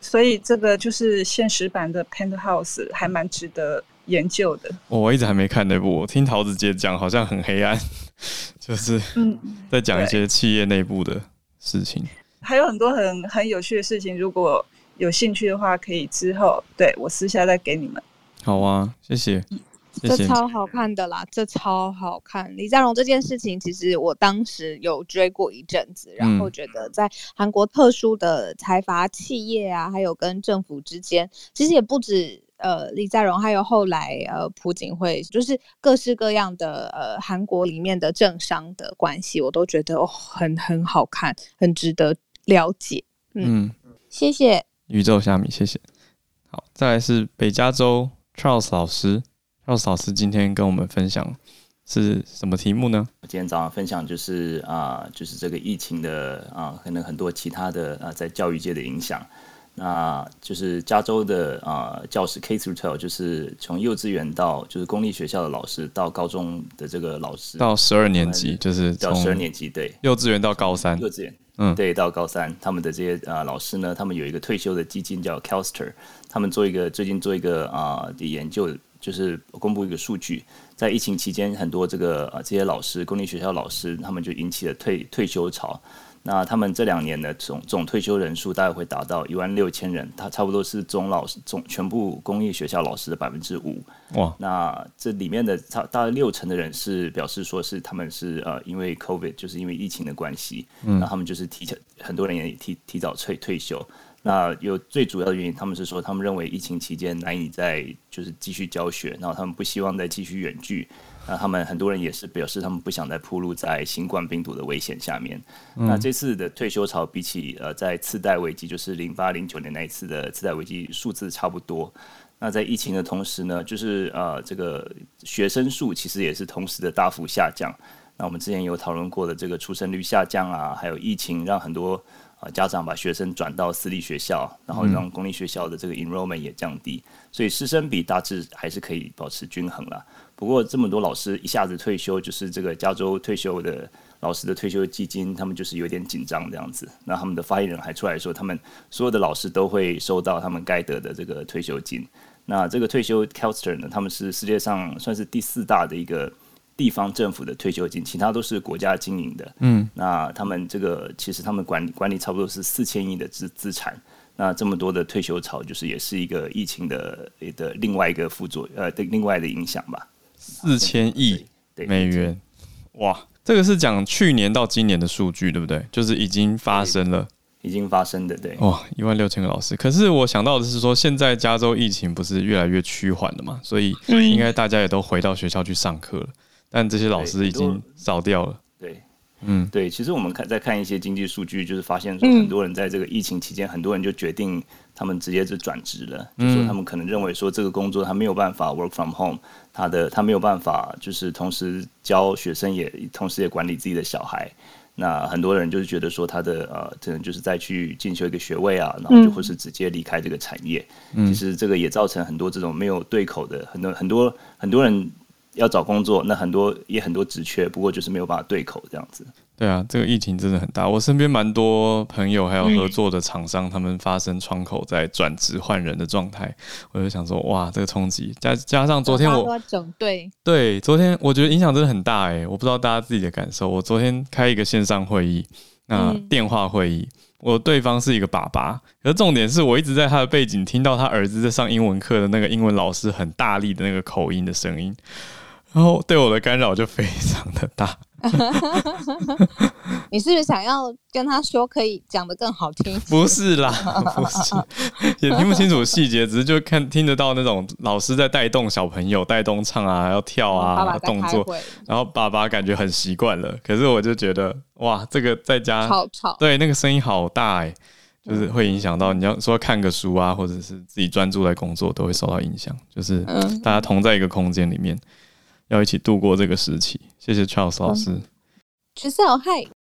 所以这个就是现实版的《Penthouse》，还蛮值得研究的。我一直还没看那部，我听桃子姐讲好像很黑暗，就是嗯，在讲一些企业内部的事情，还有很多很很有趣的事情。如果有兴趣的话，可以之后对我私下再给你们。好啊，谢谢。嗯这超好看的啦，这超好看。李在镕这件事情，其实我当时有追过一阵子，然后觉得在韩国特殊的财阀企业啊，还有跟政府之间，其实也不止呃李在镕，还有后来呃朴槿惠，就是各式各样的呃韩国里面的政商的关系，我都觉得哦很很好看，很值得了解。嗯，嗯谢谢宇宙虾米，谢谢。好，再来是北加州 Charles 老师。Charles 老师今天跟我们分享是什么题目呢？我今天早上分享就是啊、呃，就是这个疫情的啊、呃，可能很多其他的啊、呃，在教育界的影响。那就是加州的啊、呃，教师 K through twelve，就是从幼稚园到就是公立学校的老师，到高中的这个老师，到十二年级，就是到十二年级，对，幼稚园到高三，幼稚园，嗯，对，到高三，他们的这些啊、呃、老师呢，他们有一个退休的基金叫 CalSTRS，他们做一个最近做一个啊、呃、的研究。就是公布一个数据，在疫情期间，很多这个呃这些老师，公立学校老师，他们就引起了退退休潮。那他们这两年的总总退休人数大概会达到一万六千人，他差不多是总老师总全部公立学校老师的百分之五。哇！那这里面的差大概六成的人是表示说是他们是呃因为 COVID 就是因为疫情的关系，嗯，那他们就是提前很多人也提提早退退休。那有最主要的原因，他们是说，他们认为疫情期间难以再就是继续教学，然后他们不希望再继续远距。那他们很多人也是表示，他们不想再暴露在新冠病毒的危险下面。嗯。那这次的退休潮比起呃在次贷危机，就是零八零九年那一次的次贷危机数字差不多。那在疫情的同时呢，就是呃这个学生数其实也是同时的大幅下降。那我们之前有讨论过的这个出生率下降啊，还有疫情让很多。家长把学生转到私立学校，然后让公立学校的这个 enrollment 也降低，所以师生比大致还是可以保持均衡了。不过这么多老师一下子退休，就是这个加州退休的老师的退休基金，他们就是有点紧张这样子。那他们的发言人还出来说，他们所有的老师都会收到他们该得的这个退休金。那这个退休 CalSTRS 呢，他们是世界上算是第四大的一个。地方政府的退休金，其他都是国家经营的。嗯，那他们这个其实他们管理管理差不多是四千亿的资资产。那这么多的退休潮，就是也是一个疫情的的另外一个副作呃的另外的影响吧。四千亿美元，哇，这个是讲去年到今年的数据，对不对？就是已经发生了，已经发生的，对。哇，一万六千个老师。可是我想到的是说，现在加州疫情不是越来越趋缓了嘛？所以应该大家也都回到学校去上课了。但这些老师已经少掉了。对，嗯，对，其实我们看在看一些经济数据，就是发现说，很多人在这个疫情期间，很多人就决定他们直接就转职了，就说他们可能认为说这个工作他没有办法 work from home，他的他没有办法就是同时教学生也同时也管理自己的小孩。那很多人就是觉得说他的呃，可能就是再去进修一个学位啊，然后就或是直接离开这个产业。其实这个也造成很多这种没有对口的很多很多很多人。要找工作，那很多也很多职缺，不过就是没有办法对口这样子。对啊，这个疫情真的很大。我身边蛮多朋友还有合作的厂商，嗯、他们发生窗口在转职换人的状态，我就想说，哇，这个冲击加加上昨天我整对对，昨天我觉得影响真的很大哎、欸，我不知道大家自己的感受。我昨天开一个线上会议，那电话会议，嗯、我对方是一个爸爸，可是重点是我一直在他的背景听到他儿子在上英文课的那个英文老师很大力的那个口音的声音。然后对我的干扰就非常的大。你是不是想要跟他说可以讲得更好听？不是啦，不是，也听不清楚细节，只是就看听得到那种老师在带动小朋友带动唱啊，要跳啊动作，然后爸爸感觉很习惯了。可是我就觉得哇，这个在家吵吵，对那个声音好大哎、欸，就是会影响到你要说看个书啊，或者是自己专注在工作都会受到影响。就是大家同在一个空间里面。要一起度过这个时期，谢谢 Charles 老师。橘色嗨，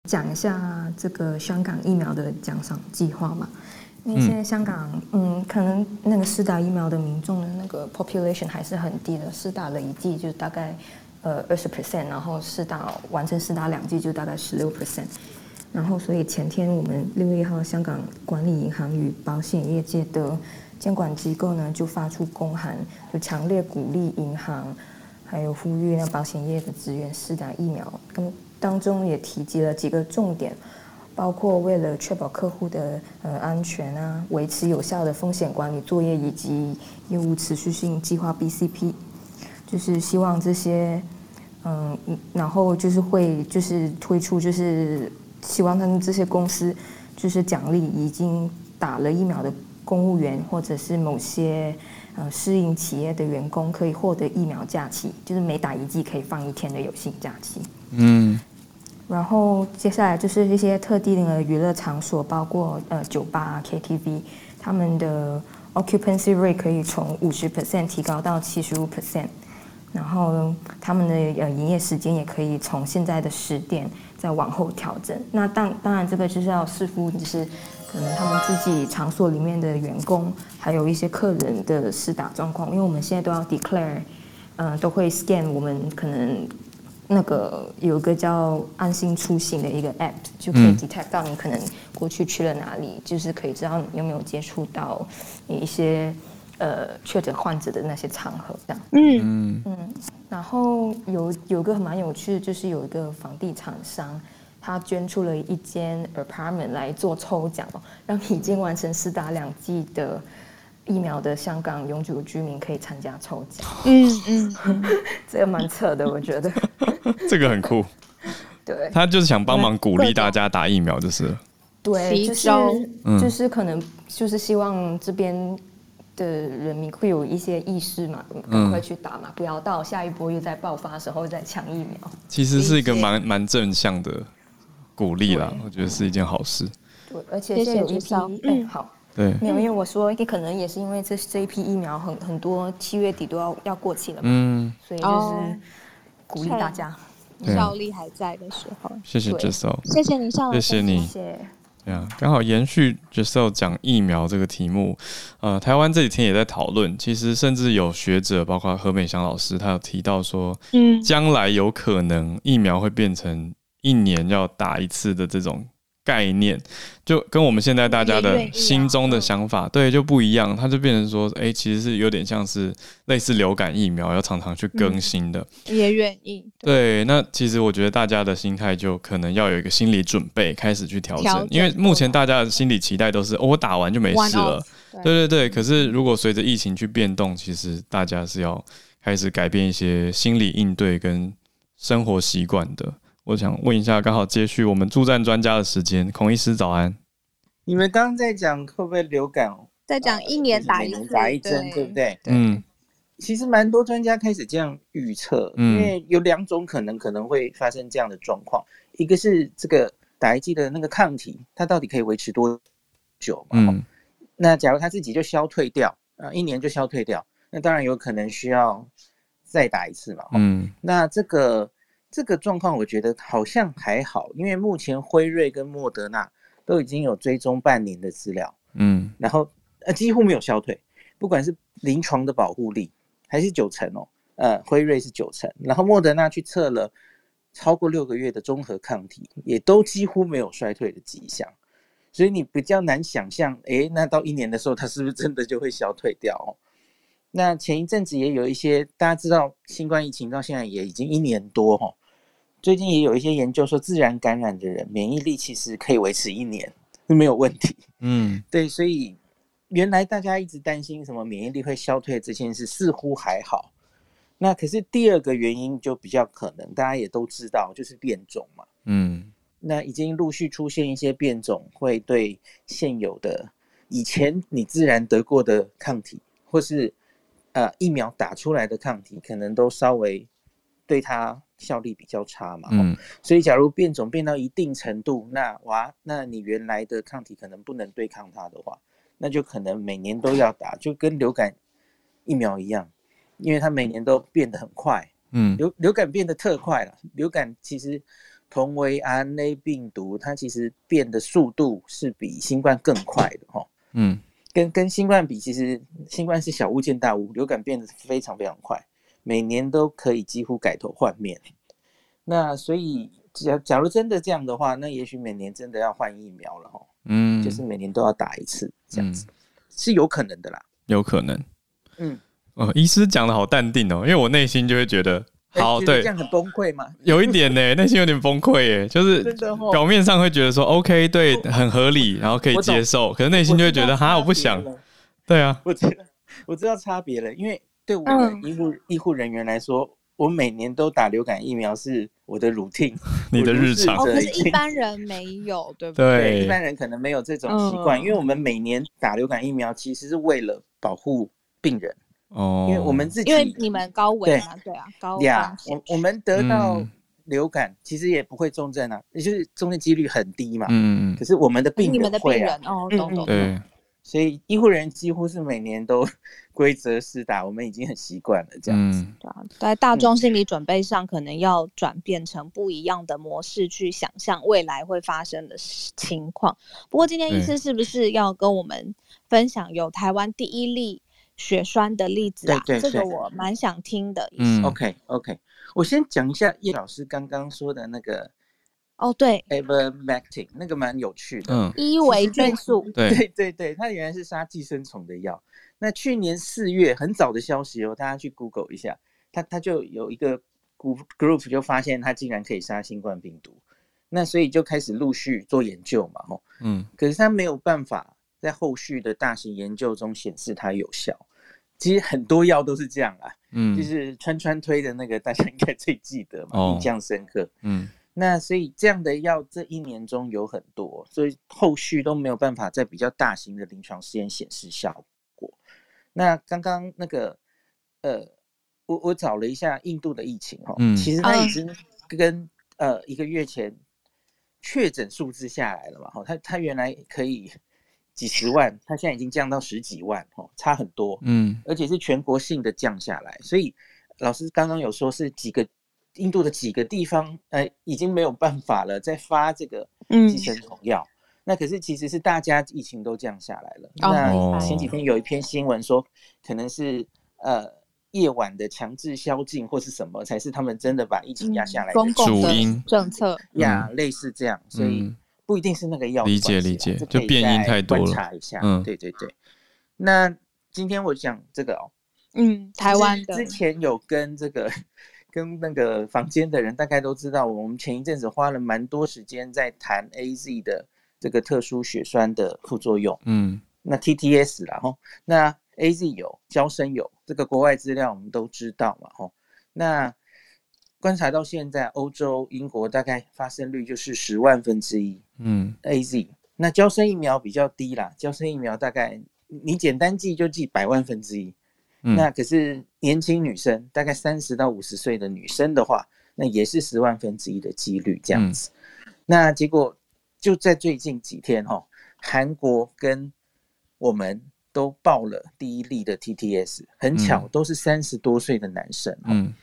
讲一下这个香港疫苗的奖赏计划嘛？因为现在香港，嗯，嗯，可能那个施打疫苗的民众的那个 population 还是很低的，施打了一剂就大概呃二十 percent，然后施打完成施打两剂就大概十六 percent。然后，所以前天我们六月一号，香港管理银行与保险业界的监管机构呢，就发出公函，就强烈鼓励银行，还有呼吁那保险业的职员施打疫苗。跟当中也提及了几个重点，包括为了确保客户的呃安全啊，维持有效的风险管理作业以及业务持续性计划 BCP，就是希望这些嗯，然后就是会就是推出就是。希望他们这些公司就是奖励已经打了疫苗的公务员，或者是某些呃私营企业的员工可以获得疫苗假期，就是每打一剂可以放一天的有薪假期。嗯。然后接下来就是一些特定的娱乐场所，包括呃酒吧、KTV，他们的 occupancy rate 可以从五十 percent 提高到七十五 percent，然后他们的呃营业时间也可以从现在的十点。再往后调整，那当当然这个就是要视乎，就是可能他们自己场所里面的员工，还有一些客人的施打状况，因为我们现在都要 declare，嗯、呃，都会 scan 我们可能那个有一个叫安心出行的一个 app，就可以 detect 到你可能过去去了哪里，就是可以知道你有没有接触到你一些。呃，确诊患者的那些场合，这样。嗯嗯。然后有有个蛮有趣的，就是有一个房地产商，他捐出了一间 apartment 来做抽奖哦，让已经完成施打两剂的疫苗的香港永久居民可以参加抽奖。嗯嗯。这个蛮扯的，我觉得。这个很酷。对。他就是想帮忙鼓励大家打疫苗，就是。对，就是就是可能就是希望这边。的人民会有一些意识嘛，赶快去打嘛，嗯、不要到下一波又在爆发的时候再抢疫苗。其实是一个蛮蛮正向的鼓励啦，我觉得是一件好事。对，而且现在有一批，嗯，好，对，没有，因为我说你，可能也是因为这这一批疫苗很很多七月底都要要过期了嘛，嗯，所以就是鼓励大家，效力还在的时候。谢谢 Giselle，谢谢你上，谢谢你，谢谢。对啊，刚好延续 Giselle 讲疫苗这个题目，呃，台湾这几天也在讨论。其实甚至有学者，包括何美祥老师，他有提到说，嗯，将来有可能疫苗会变成一年要打一次的这种。概念就跟我们现在大家的心中的想法对就不一样，它就变成说，哎、欸，其实是有点像是类似流感疫苗，要常常去更新的。嗯、也愿意对，那其实我觉得大家的心态就可能要有一个心理准备，开始去调整，整因为目前大家的心理期待都是，哦，我打完就没事了。对，对对对，可是如果随着疫情去变动，其实大家是要开始改变一些心理应对跟生活习惯的。我想问一下，刚好接续我们助战专家的时间，孔医师早安。你们刚刚在讲会不会流感？在讲一年打一打一针，对不对？嗯。其实蛮多专家开始这样预测，因为有两种可能可能会发生这样的状况，一个是这个打一剂的那个抗体，它到底可以维持多久嘛？嗯。那假如它自己就消退掉啊，一年就消退掉，那当然有可能需要再打一次嘛。嗯。那这个。这个状况我觉得好像还好，因为目前辉瑞跟莫德纳都已经有追踪半年的资料，嗯，然后呃几乎没有消退，不管是临床的保护力还是九成哦，呃辉瑞是九成，然后莫德纳去测了超过六个月的综合抗体，也都几乎没有衰退的迹象，所以你比较难想象，诶，那到一年的时候，它是不是真的就会消退掉哦？那前一阵子也有一些大家知道，新冠疫情到现在也已经一年多哈、哦。最近也有一些研究说，自然感染的人免疫力其实可以维持一年是没有问题。嗯，对，所以原来大家一直担心什么免疫力会消退这件事，似乎还好。那可是第二个原因就比较可能，大家也都知道，就是变种嘛。嗯，那已经陆续出现一些变种，会对现有的以前你自然得过的抗体，或是呃疫苗打出来的抗体，可能都稍微对它。效力比较差嘛，嗯，所以假如变种变到一定程度，那哇，那你原来的抗体可能不能对抗它的话，那就可能每年都要打，就跟流感疫苗一样，因为它每年都变得很快，嗯，流流感变得特快了，流感其实同为 RNA 病毒，它其实变的速度是比新冠更快的哈，嗯，跟跟新冠比，其实新冠是小巫见大巫，流感变得非常非常快。每年都可以几乎改头换面，那所以假假如真的这样的话，那也许每年真的要换疫苗了哈。嗯，就是每年都要打一次，这样子、嗯、是有可能的啦。有可能。嗯。哦，医师讲的好淡定哦，因为我内心就会觉得，好，对，这样很崩溃嘛？有一点呢，内心有点崩溃耶，就是表面上会觉得说，OK，对，很合理，然后可以接受，可是内心就会觉得，哈，我不想。对啊，我知道，我知道差别了，因为对我们医护医护人员来说，我每年都打流感疫苗是我的 routine，你的日常。可是一般人没有，对不对？对，一般人可能没有这种习惯，因为我们每年打流感疫苗其实是为了保护病人。哦，因为我们自己，因为你们高危嘛，对啊，高呀，我我们得到流感其实也不会重症啊，也就是重症几率很低嘛。嗯，可是我们的病人会啊，哦，懂懂。对，所以医护人员几乎是每年都 规则施打，我们已经很习惯了这样子。对啊，在大众心理准备上，可能要转变成不一样的模式去想象未来会发生的情况。不过今天医师是不是要跟我们分享有台湾第一例血栓的例子啊，对对对，这个我蛮想听的。嗯，OK OK，我先讲一下叶老师刚刚说的那个，哦对，Ivermectin 那个蛮有趣的，嗯，伊维菌素，对。对对对，它原来是杀寄生虫的药。那去年四月很早的消息哦，大家去 Google 一下，它它就有一个 group 就发现它竟然可以杀新冠病毒，那所以就开始陆续做研究嘛，吼，嗯，可是它没有办法在后续的大型研究中显示它有效。其实很多药都是这样啊，嗯，就是川川推的那个，大家应该最记得嘛，印象深刻，嗯，那所以这样的药这一年中有很多，所以后续都没有办法在比较大型的临床试验显示效果。那刚刚那个，呃，我我找了一下印度的疫情哦，嗯，其实它已经跟呃一个月前确诊数字下来了嘛，哈，它它原来可以。几十万，它现在已经降到十几万，哦，差很多，嗯，而且是全国性的降下来，所以老师刚刚有说是几个印度的几个地方，呃，已经没有办法了，在发这个寄生虫药，嗯，那可是其实是大家疫情都降下来了。哦，那前几天有一篇新闻说，可能是呃夜晚的强制宵禁或是什么，才是他们真的把疫情压下来的主因政策呀，嗯，类似这样，所以。嗯不一定是那个药，理解理解，就变因太多了。观察一下，嗯，对对对。那今天我讲这个哦，嗯，台湾的之前有跟这个跟那个房间的人大概都知道，我们前一阵子花了蛮多时间在谈 AZ 的这个特殊血栓的副作用，嗯，那 TTS 啦吼，那 AZ 有，交生有，这个国外资料我们都知道嘛吼，那。观察到现在，欧洲、英国大概发生率就是十万分之一。嗯，AZ 那交生疫苗比较低啦，交生疫苗大概你简单记就记百万分之一。嗯，那可是年轻女生，大概三十到五十岁的女生的话，那也是十万分之一的几率这样子。嗯，那结果就在最近几天哈，韩国跟我们都报了第一例的 TTS，很巧都是三十多岁的男生。嗯。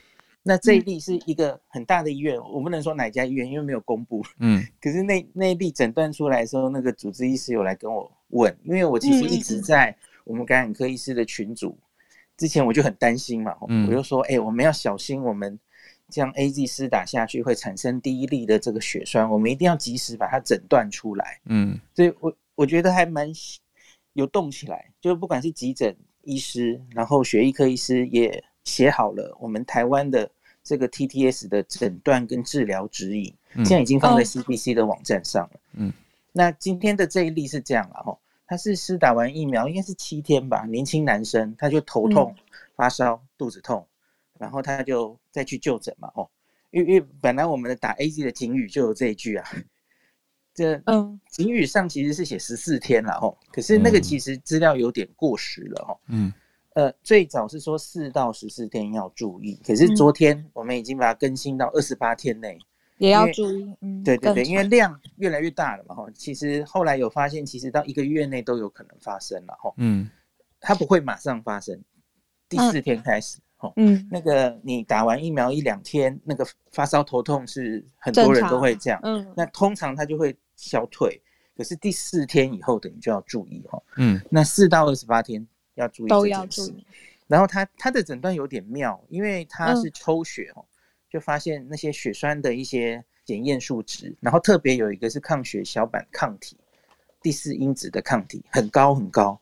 那这一例是一个很大的医院，我不能说哪家医院，因为没有公布。嗯，可是那那一例诊断出来的时候，那个主治医师有来跟我问，因为我其实一直在我们感染科医师的群组，之前我就很担心嘛，我就说，哎，我们要小心，我们这样 AZ 施打下去会产生第一例的这个血栓，我们一定要及时把它诊断出来。嗯，所以我我觉得还蛮有动起来，就不管是急诊医师，然后血液科医师也写好了我们台湾的。这个 TTS 的诊断跟治疗指引，现在已经放在 C B C 的网站上了。嗯，那今天的这一例是这样了哈，他是施打完疫苗应该是七天吧，年轻男生他就头痛、发烧、肚子痛，然后他就再去就诊嘛。哦，因为因为本来我们的打 AZ 的警语就有这一句啊，这嗯，警语上其实是写十四天了哦，可是那个其实资料有点过时了哦。嗯。呃，最早是说四到十四天要注意，可是昨天我们已经把它更新到二十八天内也要注意。嗯，对对对，因为量越来越大了嘛，哈，其实后来有发现，其实到一个月内都有可能发生了，哈，嗯，它不会马上发生，第四天开始，哈，嗯，那个你打完疫苗一两天，那个发烧头痛是很多人都会这样，嗯，那通常它就会消退，可是第四天以后等于就要注意，哈，嗯，那四到二十八天。要注意这件事，然后他他的诊断有点妙，因为他是抽血哦，嗯、就发现那些血栓的一些检验数值，然后特别有一个是抗血小板抗体，第四因子的抗体很高很高，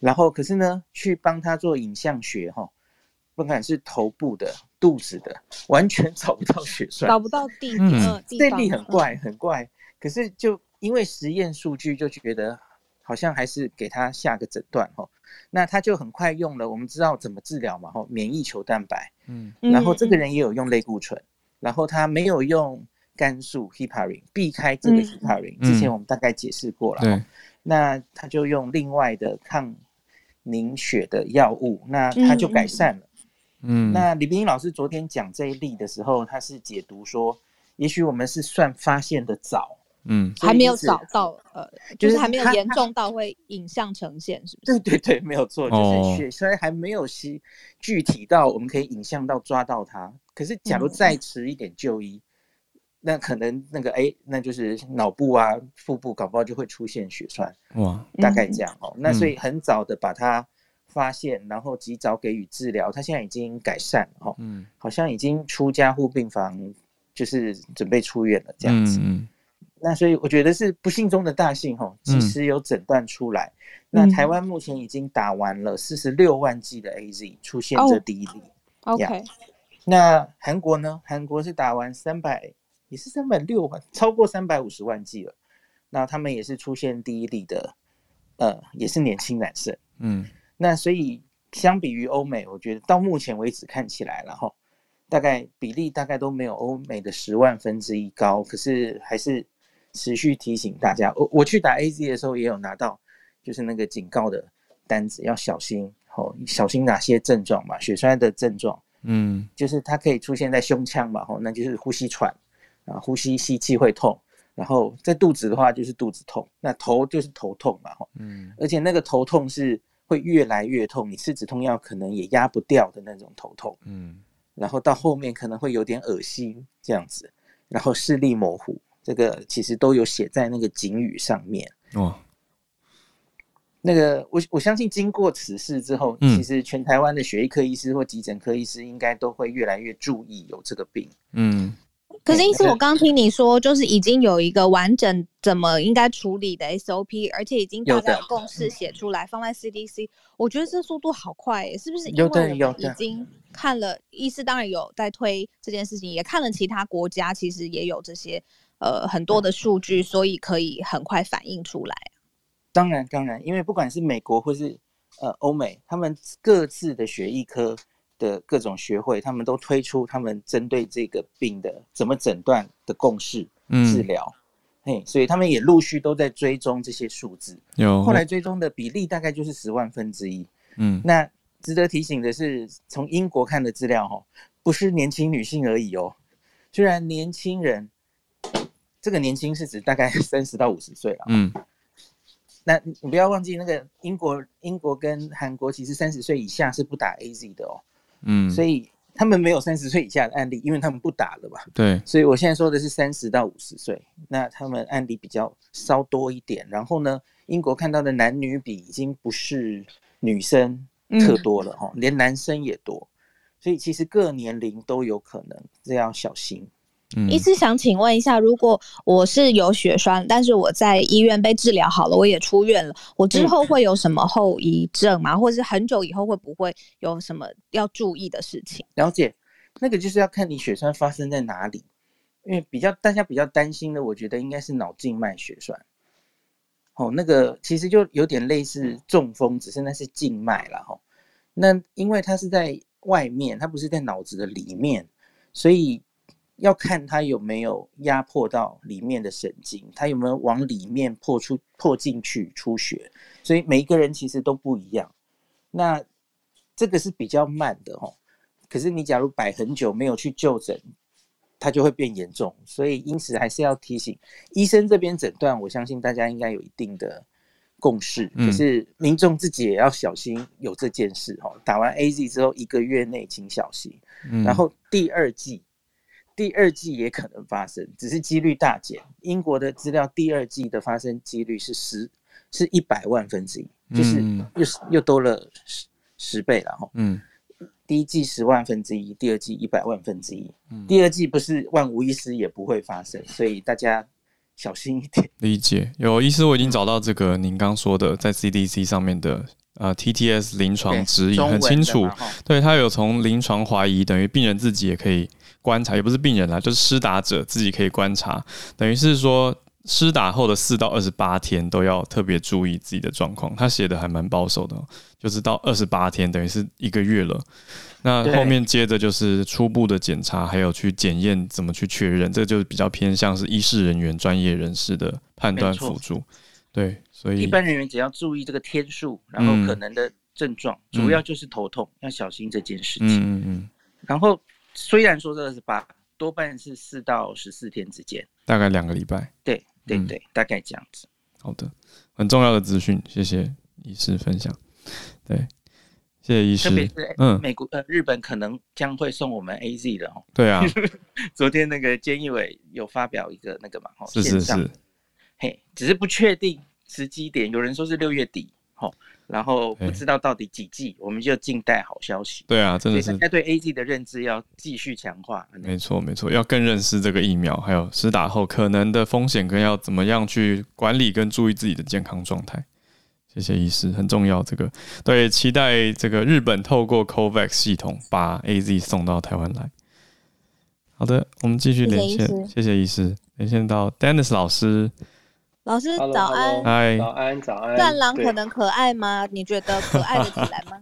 然后可是呢，去帮他做影像学哈，不管是头部的、肚子的，完全找不到血栓，找不到地方，嗯，这例很怪很怪，可是就因为实验数据就觉得。好像还是给他下个诊断哈，那他就很快用了。我们知道怎么治疗嘛，哈，免疫球蛋白，嗯，然后这个人也有用类固醇，然后他没有用肝素 heparin，避开这个 heparin。之前我们大概解释过了，对，那他就用另外的抗凝血的药物，那他就改善了。嗯，那李冰英老师昨天讲这一例的时候，他是解读说，也许我们是算发现的早。嗯，还没有找到，呃，就是还没有严重到会影像呈现，是不是？对对对，没有错，就是血栓还没有吸具体到我们可以影像到抓到它。可是，假如再迟一点就医，嗯、那可能那个哎，那就是脑部啊、腹部搞不好就会出现血栓。哇，大概这样哦。嗯、那所以很早的把它发现，然后及早给予治疗，他现在已经改善了哦。嗯，好像已经出加护病房，就是准备出院了这样子。嗯。那所以我觉得是不幸中的大幸哈，及时有诊断出来。嗯、那台湾目前已经打完了四十六万剂的 AZ，出现这第一例。Oh, OK。那韩国呢？韩国是打完三百，也是三百六万，超过三百五十万剂了。那他们也是出现第一例的，呃，也是年轻男生。嗯。那所以相比于欧美，我觉得到目前为止看起来然后，大概比例大概都没有欧美的十万分之一高，可是还是。持续提醒大家，我我去打 AZ 的时候也有拿到，就是那个警告的单子，要小心哦，小心哪些症状嘛？血栓的症状，嗯，就是它可以出现在胸腔嘛，吼，那就是呼吸喘啊，呼吸吸气会痛，然后在肚子的话就是肚子痛，那头就是头痛嘛，吼，嗯，而且那个头痛是会越来越痛，你吃止痛药可能也压不掉的那种头痛，嗯，然后到后面可能会有点恶心这样子，然后视力模糊。这个其实都有写在那个警语上面哦。那个我我相信经过此事之后，嗯、其实全台湾的血液科医师或急诊科医师应该都会越来越注意有这个病。嗯。可是，医师，我刚听你说，就是已经有一个完整怎么应该处理的 SOP，而且已经大家有共识写出来，放在 CDC。我觉得这速度好快耶，是不是？因为我们已经看了，医师当然有在推这件事情，也看了其他国家，其实也有这些。呃，很多的数据，所以可以很快反映出来。当然，当然，因为不管是美国或是呃欧美，他们各自的血液科的各种学会，他们都推出他们针对这个病的怎么诊断的共识嗯治疗。嘿，所以他们也陆续都在追踪这些数字。有后来追踪的比例大概就是十万分之一。嗯，那值得提醒的是，从英国看的资料哦，不是年轻女性而已哦。虽然年轻人。这个年轻是指大概 三十到五十岁了。嗯，那你不要忘记，那个英国、英国跟韩国其实三十岁以下是不打 AZ 的哦。嗯，所以他们没有三十岁以下的案例，因为他们不打了吧。对，所以我现在说的是三十到五十岁，那他们案例比较稍多一点。然后呢，英国看到的男女比已经不是女生特多了哈，嗯、连男生也多，所以其实各年龄都有可能，这要小心。医师想请问一下，如果我是有血栓，但是我在医院被治疗好了，我也出院了，我之后会有什么后遗症吗？或者是很久以后会不会有什么要注意的事情？了解，那个就是要看你血栓发生在哪里，因为比较大家比较担心的，我觉得应该是脑静脉血栓。哦，那个其实就有点类似中风，只是那是静脉了哈。那因为它是在外面，它不是在脑子的里面，所以。要看它有没有压迫到里面的神经，它有没有往里面破出破进去出血，所以每一个人其实都不一样。那这个是比较慢的哦，可是你假如摆很久没有去就诊，它就会变严重。所以因此还是要提醒医生这边诊断，我相信大家应该有一定的共识。可是民众自己也要小心有这件事哦。打完 AZ 之后一个月内请小心，然后第二剂。第二季也可能发生，只是几率大减。英国的资料，第二季的发生几率是十，是一百万分之一，就是又又多了十十倍了哈。嗯，第一季十万分之一，第二季一百万分之一。嗯，第二季不是万无一失也不会发生，所以大家小心一点。理解，有医师，我已经找到这个您刚说的在 CDC 上面的呃 TTS 临床指引，很清楚。对，他有从临床怀疑，等于病人自己也可以观察，也不是病人啦，就是施打者自己可以观察，等于是说。施打后的四到二十八天都要特别注意自己的状况，他写的还蛮保守的，就是到二十八天等于是一个月了。那后面接着就是初步的检查，还有去检验怎么去确认，这就比较偏向是医事人员、专业人士的判断辅助。对，所以一般人员只要注意这个天数，然后可能的症状，嗯、主要就是头痛，要小心这件事情。嗯嗯嗯。然后虽然说这二十八，多半是四到十四天之间，大概两个礼拜。对。对对，大概这样子。好的，很重要的资讯，谢谢医师分享。对，谢谢医师。特别是嗯，美国呃，日本可能将会送我们 AZ 的哦。对啊，昨天那个菅义伟有发表一个那个嘛，是是是。嘿，只是不确定时机点，有人说是六月底，吼。然后不知道到底几季，我们就静待好消息。对啊，真的是。大家对 AZ 的认知要继续强化。没错，没错，要更认识这个疫苗，还有施打后可能的风险，跟要怎么样去管理跟注意自己的健康状态。谢谢医师，很重要。这个对，期待这个日本透过 COVAX 系统把 AZ 送到台湾来。好的，我们继续连线。谢谢医师，连线到 Dennis 老师。老师早安，嗨，早安早安。战狼可能可爱吗？你觉得 可爱得起来吗？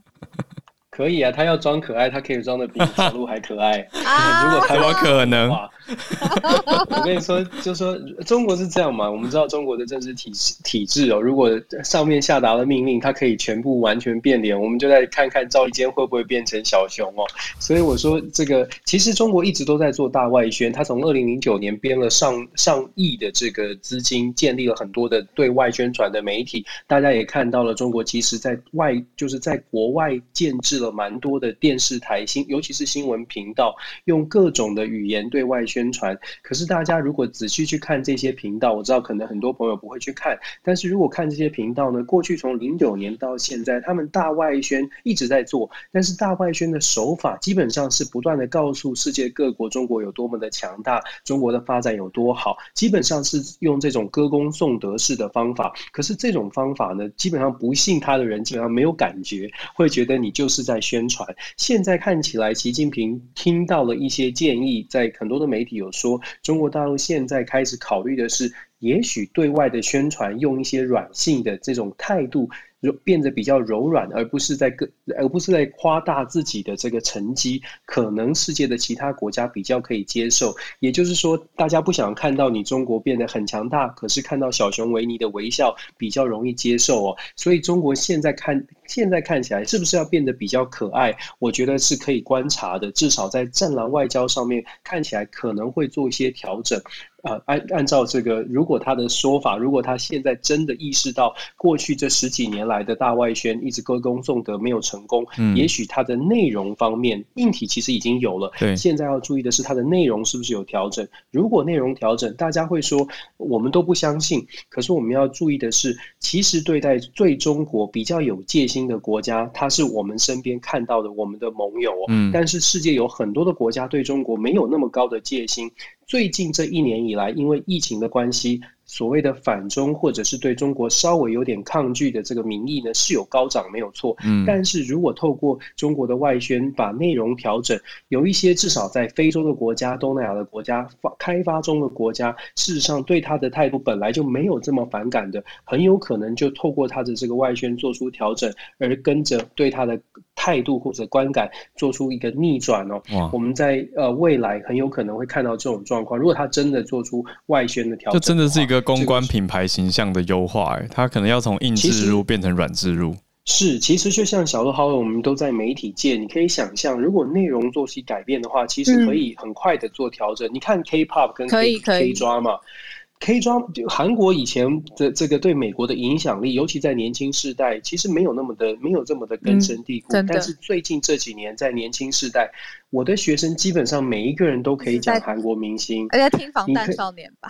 可以啊，他要装可爱，他可以装的比小鹿还可爱。啊，如果台湾可能，我跟你说，就说中国是这样嘛，我们知道中国的政治体体制哦，如果上面下达了命令，它可以全部完全变脸，我们就再看看赵立坚会不会变成小熊哦。所以我说这个，其实中国一直都在做大外宣，他从二零零九年编了上上亿的这个资金，建立了很多的对外宣传的媒体，大家也看到了，中国其实在外就是在国外建置了。蛮多的电视台新，尤其是新闻频道，用各种的语言对外宣宣传。可是大家如果仔细去看这些频道，我知道可能很多朋友不会去看，但是如果看这些频道呢，过去从零九年到现在，他们大外宣一直在做，但是大外宣的手法基本上是不断的告诉世界各国中国有多么的强大，中国的发展有多好，基本上是用这种歌功颂德式的方法。可是这种方法呢，基本上不信他的人基本上没有感觉，会觉得你就是在。宣传现在看起来，习近平听到了一些建议，在很多的媒有说，中国大陆现在开始考虑的是，也许对外的宣传用一些软性的这种态度。变得比较柔软，而不是在个，而不是在夸大自己的这个成绩，可能世界的其他国家比较可以接受。也就是说，大家不想看到你中国变得很强大，可是看到小熊维尼的微笑比较容易接受哦。所以中国现在看，现在看起来是不是要变得比较可爱？我觉得是可以观察的，至少在战狼外交上面看起来可能会做一些调整。啊，按按照这个，如果他的说法，如果他现在真的意识到过去这十几年来的大外宣一直歌功颂德没有成功，嗯，也许他的内容方面，硬体其实已经有了，对，现在要注意的是他的内容是不是有调整。如果内容调整，大家会说我们都不相信，可是我们要注意的是，其实对待对中国比较有戒心的国家，它是我们身边看到的我们的盟友，嗯，但是世界有很多的国家对中国没有那么高的戒心。最近这一年以来，因为疫情的关系。所谓的反中或者是对中国稍微有点抗拒的这个民意呢，是有高涨没有错。嗯，但是如果透过中国的外宣把内容调整，有一些至少在非洲的国家、东南亚的国家、发开发中的国家，事实上对他的态度本来就没有这么反感的，很有可能就透过他的这个外宣做出调整，而跟着对他的态度或者观感做出一个逆转哦。哇，我们在呃未来很有可能会看到这种状况。如果他真的做出外宣的调整，这真的是一个。公关品牌形象的优化，哎，它可能要从硬置入变成软置入。是，其实就像小鹿好友，我们都在媒体界，你可以想象，如果内容做起改变的话，其实可以很快的做调整。嗯、你看 K-pop 跟 K K drama。K 装就韩国以前的这个对美国的影响力，尤其在年轻世代，其实没有那么的没有这么的根深蒂固。嗯、但是最近这几年，在年轻世代，我的学生基本上每一个人都可以讲韩国明星，而且听防弹少年吧。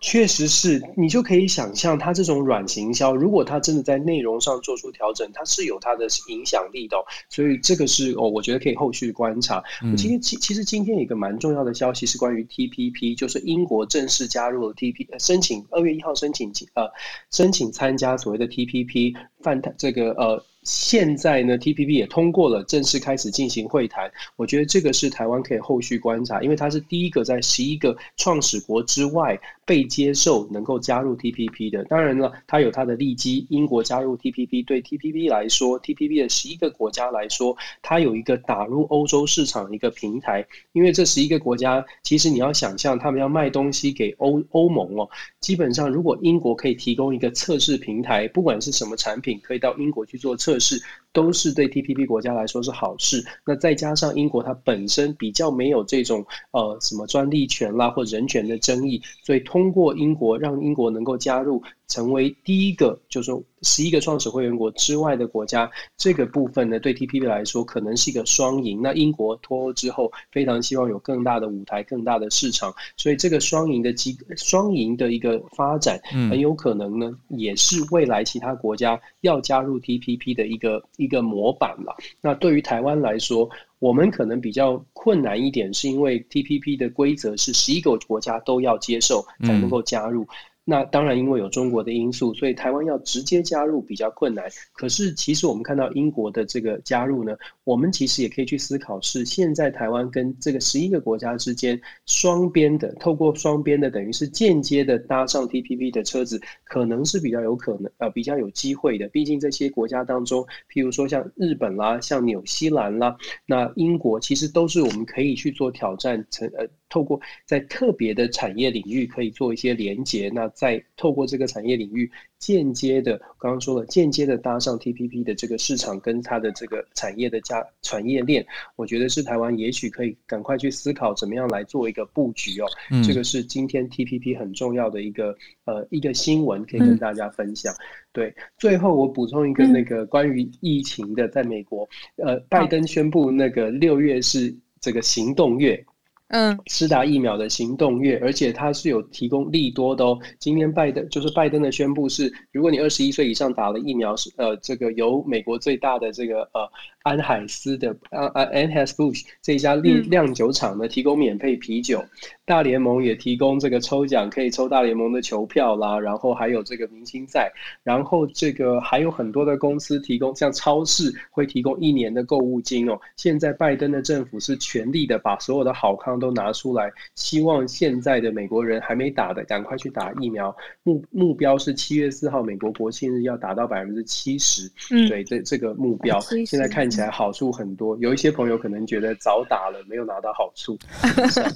确实是你就可以想象，他这种软行销，如果他真的在内容上做出调整，他是有他的影响力的。所以这个是哦，我觉得可以后续观察。嗯、今天其其实今天有一个蛮重要的消息是关于 TPP，就是英国正式加入了 TPP，申请二月一号申请呃申请参加所谓的 TPP 泛这个呃。现在呢，TPP 也通过了，正式开始进行会谈。我觉得这个是台湾可以后续观察，因为它是第一个在十一个创始国之外被接受能够加入 TPP 的。当然了，它有它的利基。英国加入 TPP 对 TPP 来说，TPP 的十一个国家来说，它有一个打入欧洲市场的一个平台。因为这十一个国家，其实你要想象，他们要卖东西给欧欧盟哦，基本上如果英国可以提供一个测试平台，不管是什么产品，可以到英国去做测试。都是对 TPP 国家来说是好事。那再加上英国它本身比较没有这种呃什么专利权啦或人权的争议，所以通过英国让英国能够加入。成为第一个，就是说十一个创始会员国之外的国家，这个部分呢，对 TPP 来说可能是一个双赢。那英国脱欧之后，非常希望有更大的舞台、更大的市场，所以这个双赢的机双赢的一个发展，很有可能呢，也是未来其他国家要加入 TPP 的一个一个模板了。那对于台湾来说，我们可能比较困难一点，是因为 TPP 的规则是十一个国家都要接受才能够加入。那当然，因为有中国的因素，所以台湾要直接加入比较困难。可是，其实我们看到英国的这个加入呢，我们其实也可以去思考，是现在台湾跟这个十一个国家之间双边的，透过双边的，等于是间接的搭上 TPP 的车子，可能是比较有可能，呃，比较有机会的。毕竟这些国家当中，譬如说像日本啦，像纽西兰啦，那英国其实都是我们可以去做挑战，成呃。透过在特别的产业领域可以做一些连接，那再透过这个产业领域间接的，刚刚说了，间接的搭上 TPP 的这个市场跟它的这个产业的加产业链，我觉得是台湾也许可以赶快去思考怎么样来做一个布局哦。嗯、这个是今天 TPP 很重要的一个呃一个新闻，可以跟大家分享。嗯、对，最后我补充一个那个关于疫情的，在美国，呃，拜登宣布那个六月是这个行动月。嗯，施打疫苗的行动月，而且它是有提供利多的哦。今天拜登就是拜登的宣布是，如果你二十一岁以上打了疫苗，是呃这个由美国最大的这个呃。安海斯的啊啊，Anheuser-Busch 这一家酿酿酒厂呢，提供免费啤酒。大联盟也提供这个抽奖，可以抽大联盟的球票啦。然后还有这个明星赛，然后这个还有很多的公司提供，像超市会提供一年的购物金哦。现在拜登的政府是全力的把所有的好康都拿出来，希望现在的美国人还没打的赶快去打疫苗。目目标是七月四号美国国庆日要达到百分之七十。嗯，对，这这个目标现在看起来好处很多。有一些朋友可能觉得早打了没有拿到好处。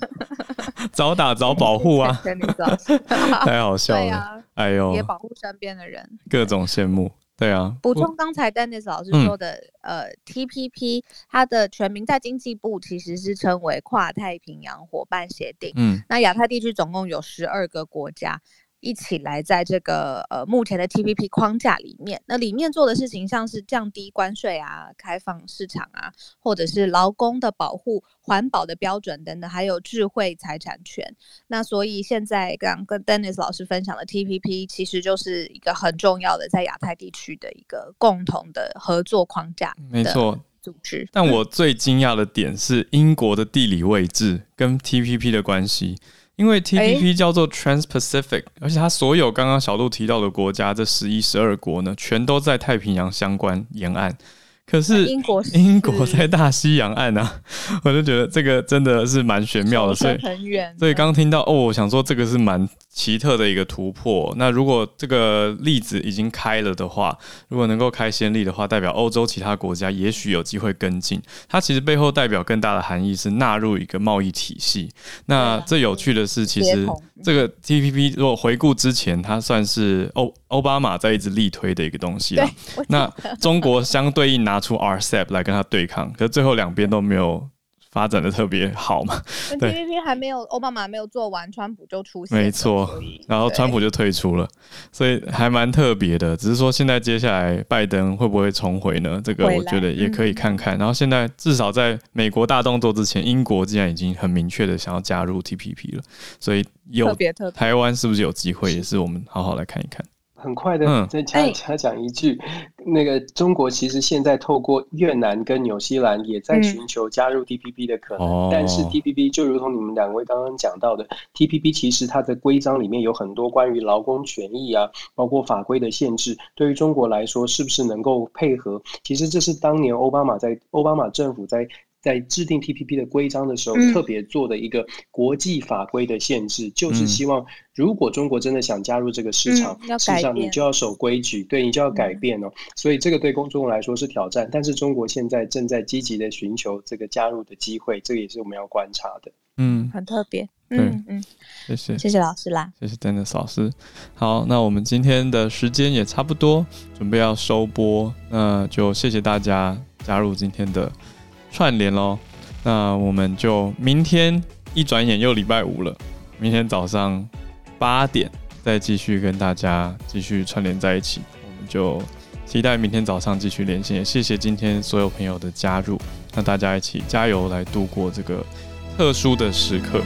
早打早保护啊！太好笑了。啊、哎呦，也保护身边的人，各种羡慕。对啊，补充刚才 Dennis 老师说的，嗯、呃，TPP 它的全名在经济部其实是称为跨太平洋伙伴协定。嗯，那亚太地区总共有十二个国家。一起来在这个呃目前的 TPP 框架里面，那里面做的事情像是降低关税啊、开放市场啊，或者是劳工的保护、环保的标准等等，还有智慧财产权。那所以现在刚跟 Dennis 老师分享的 TPP，其实就是一个很重要的在亚太地区的一个共同的合作框架。没错，组织。但我最惊讶的点是英国的地理位置跟 TPP 的关系。因为 TPP 叫做 Trans-Pacific，而且它所有刚刚小鹿提到的国家，这十一、十二国呢，全都在太平洋相关沿岸。可是英国英国在大西洋岸啊，我就觉得这个真的是蛮玄妙的，所以所以刚听到哦，我想说这个是蛮奇特的一个突破。那如果这个例子已经开了的话，如果能够开先例的话，代表欧洲其他国家也许有机会跟进。它其实背后代表更大的含义是纳入一个贸易体系。那最有趣的是，其实这个 TPP 如果回顾之前，它算是欧奥巴马在一直力推的一个东西啊。那中国相对应拿。出 RCEP 来跟它对抗，可是最后两边都没有发展的特别好嘛。对，TPP 还没有奥巴马没有做完，川普就出现，没错，然后川普就退出了，所以还蛮特别的。只是说现在接下来拜登会不会重回呢？这个我觉得也可以看看。然后现在至少在美国大动作之前，英国既然已经很明确的想要加入 TPP 了，所以有台湾是不是有机会？也是我们好好来看一看。很快的，再加加讲一句，那个中国其实现在透过越南跟纽西兰也在寻求加入 TPP 的可能，但是 TPP 就如同你们两位刚刚讲到的，TPP 其实它的规章里面有很多关于劳工权益啊，包括法规的限制，对于中国来说是不是能够配合？其实这是当年奥巴马在奥巴马政府在。在制定 TPP 的规章的时候，特别做的一个国际法规的限制，嗯、就是希望如果中国真的想加入这个市场，嗯、事实上你就要守规矩，对，你就要改变哦。嗯、所以这个对公众来说是挑战，但是中国现在正在积极的寻求这个加入的机会，这个也是我们要观察的。嗯，很特别。嗯嗯，谢谢谢谢老师啦，谢谢 Dennis 老师。好，那我们今天的时间也差不多，准备要收播，那就谢谢大家加入今天的。串联喽，那我们就明天一转眼又礼拜五了，明天早上八点再继续跟大家继续串联在一起，我们就期待明天早上继续连线。也谢谢今天所有朋友的加入，那大家一起加油来度过这个特殊的时刻。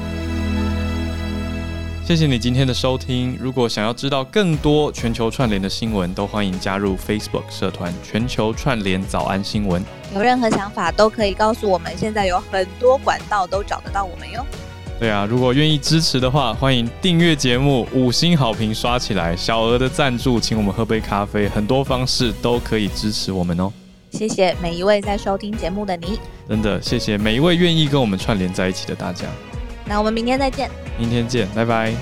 谢谢你今天的收听。如果想要知道更多全球串联的新闻，都欢迎加入 Facebook 社团“全球串联早安新闻”。有任何想法都可以告诉我们，现在有很多管道都找得到我们哟。对啊，如果愿意支持的话，欢迎订阅节目，五星好评刷起来，小额的赞助，请我们喝杯咖啡，很多方式都可以支持我们哦。谢谢每一位在收听节目的你，真的谢谢每一位愿意跟我们串联在一起的大家。那我们明天再见。明天见，拜拜。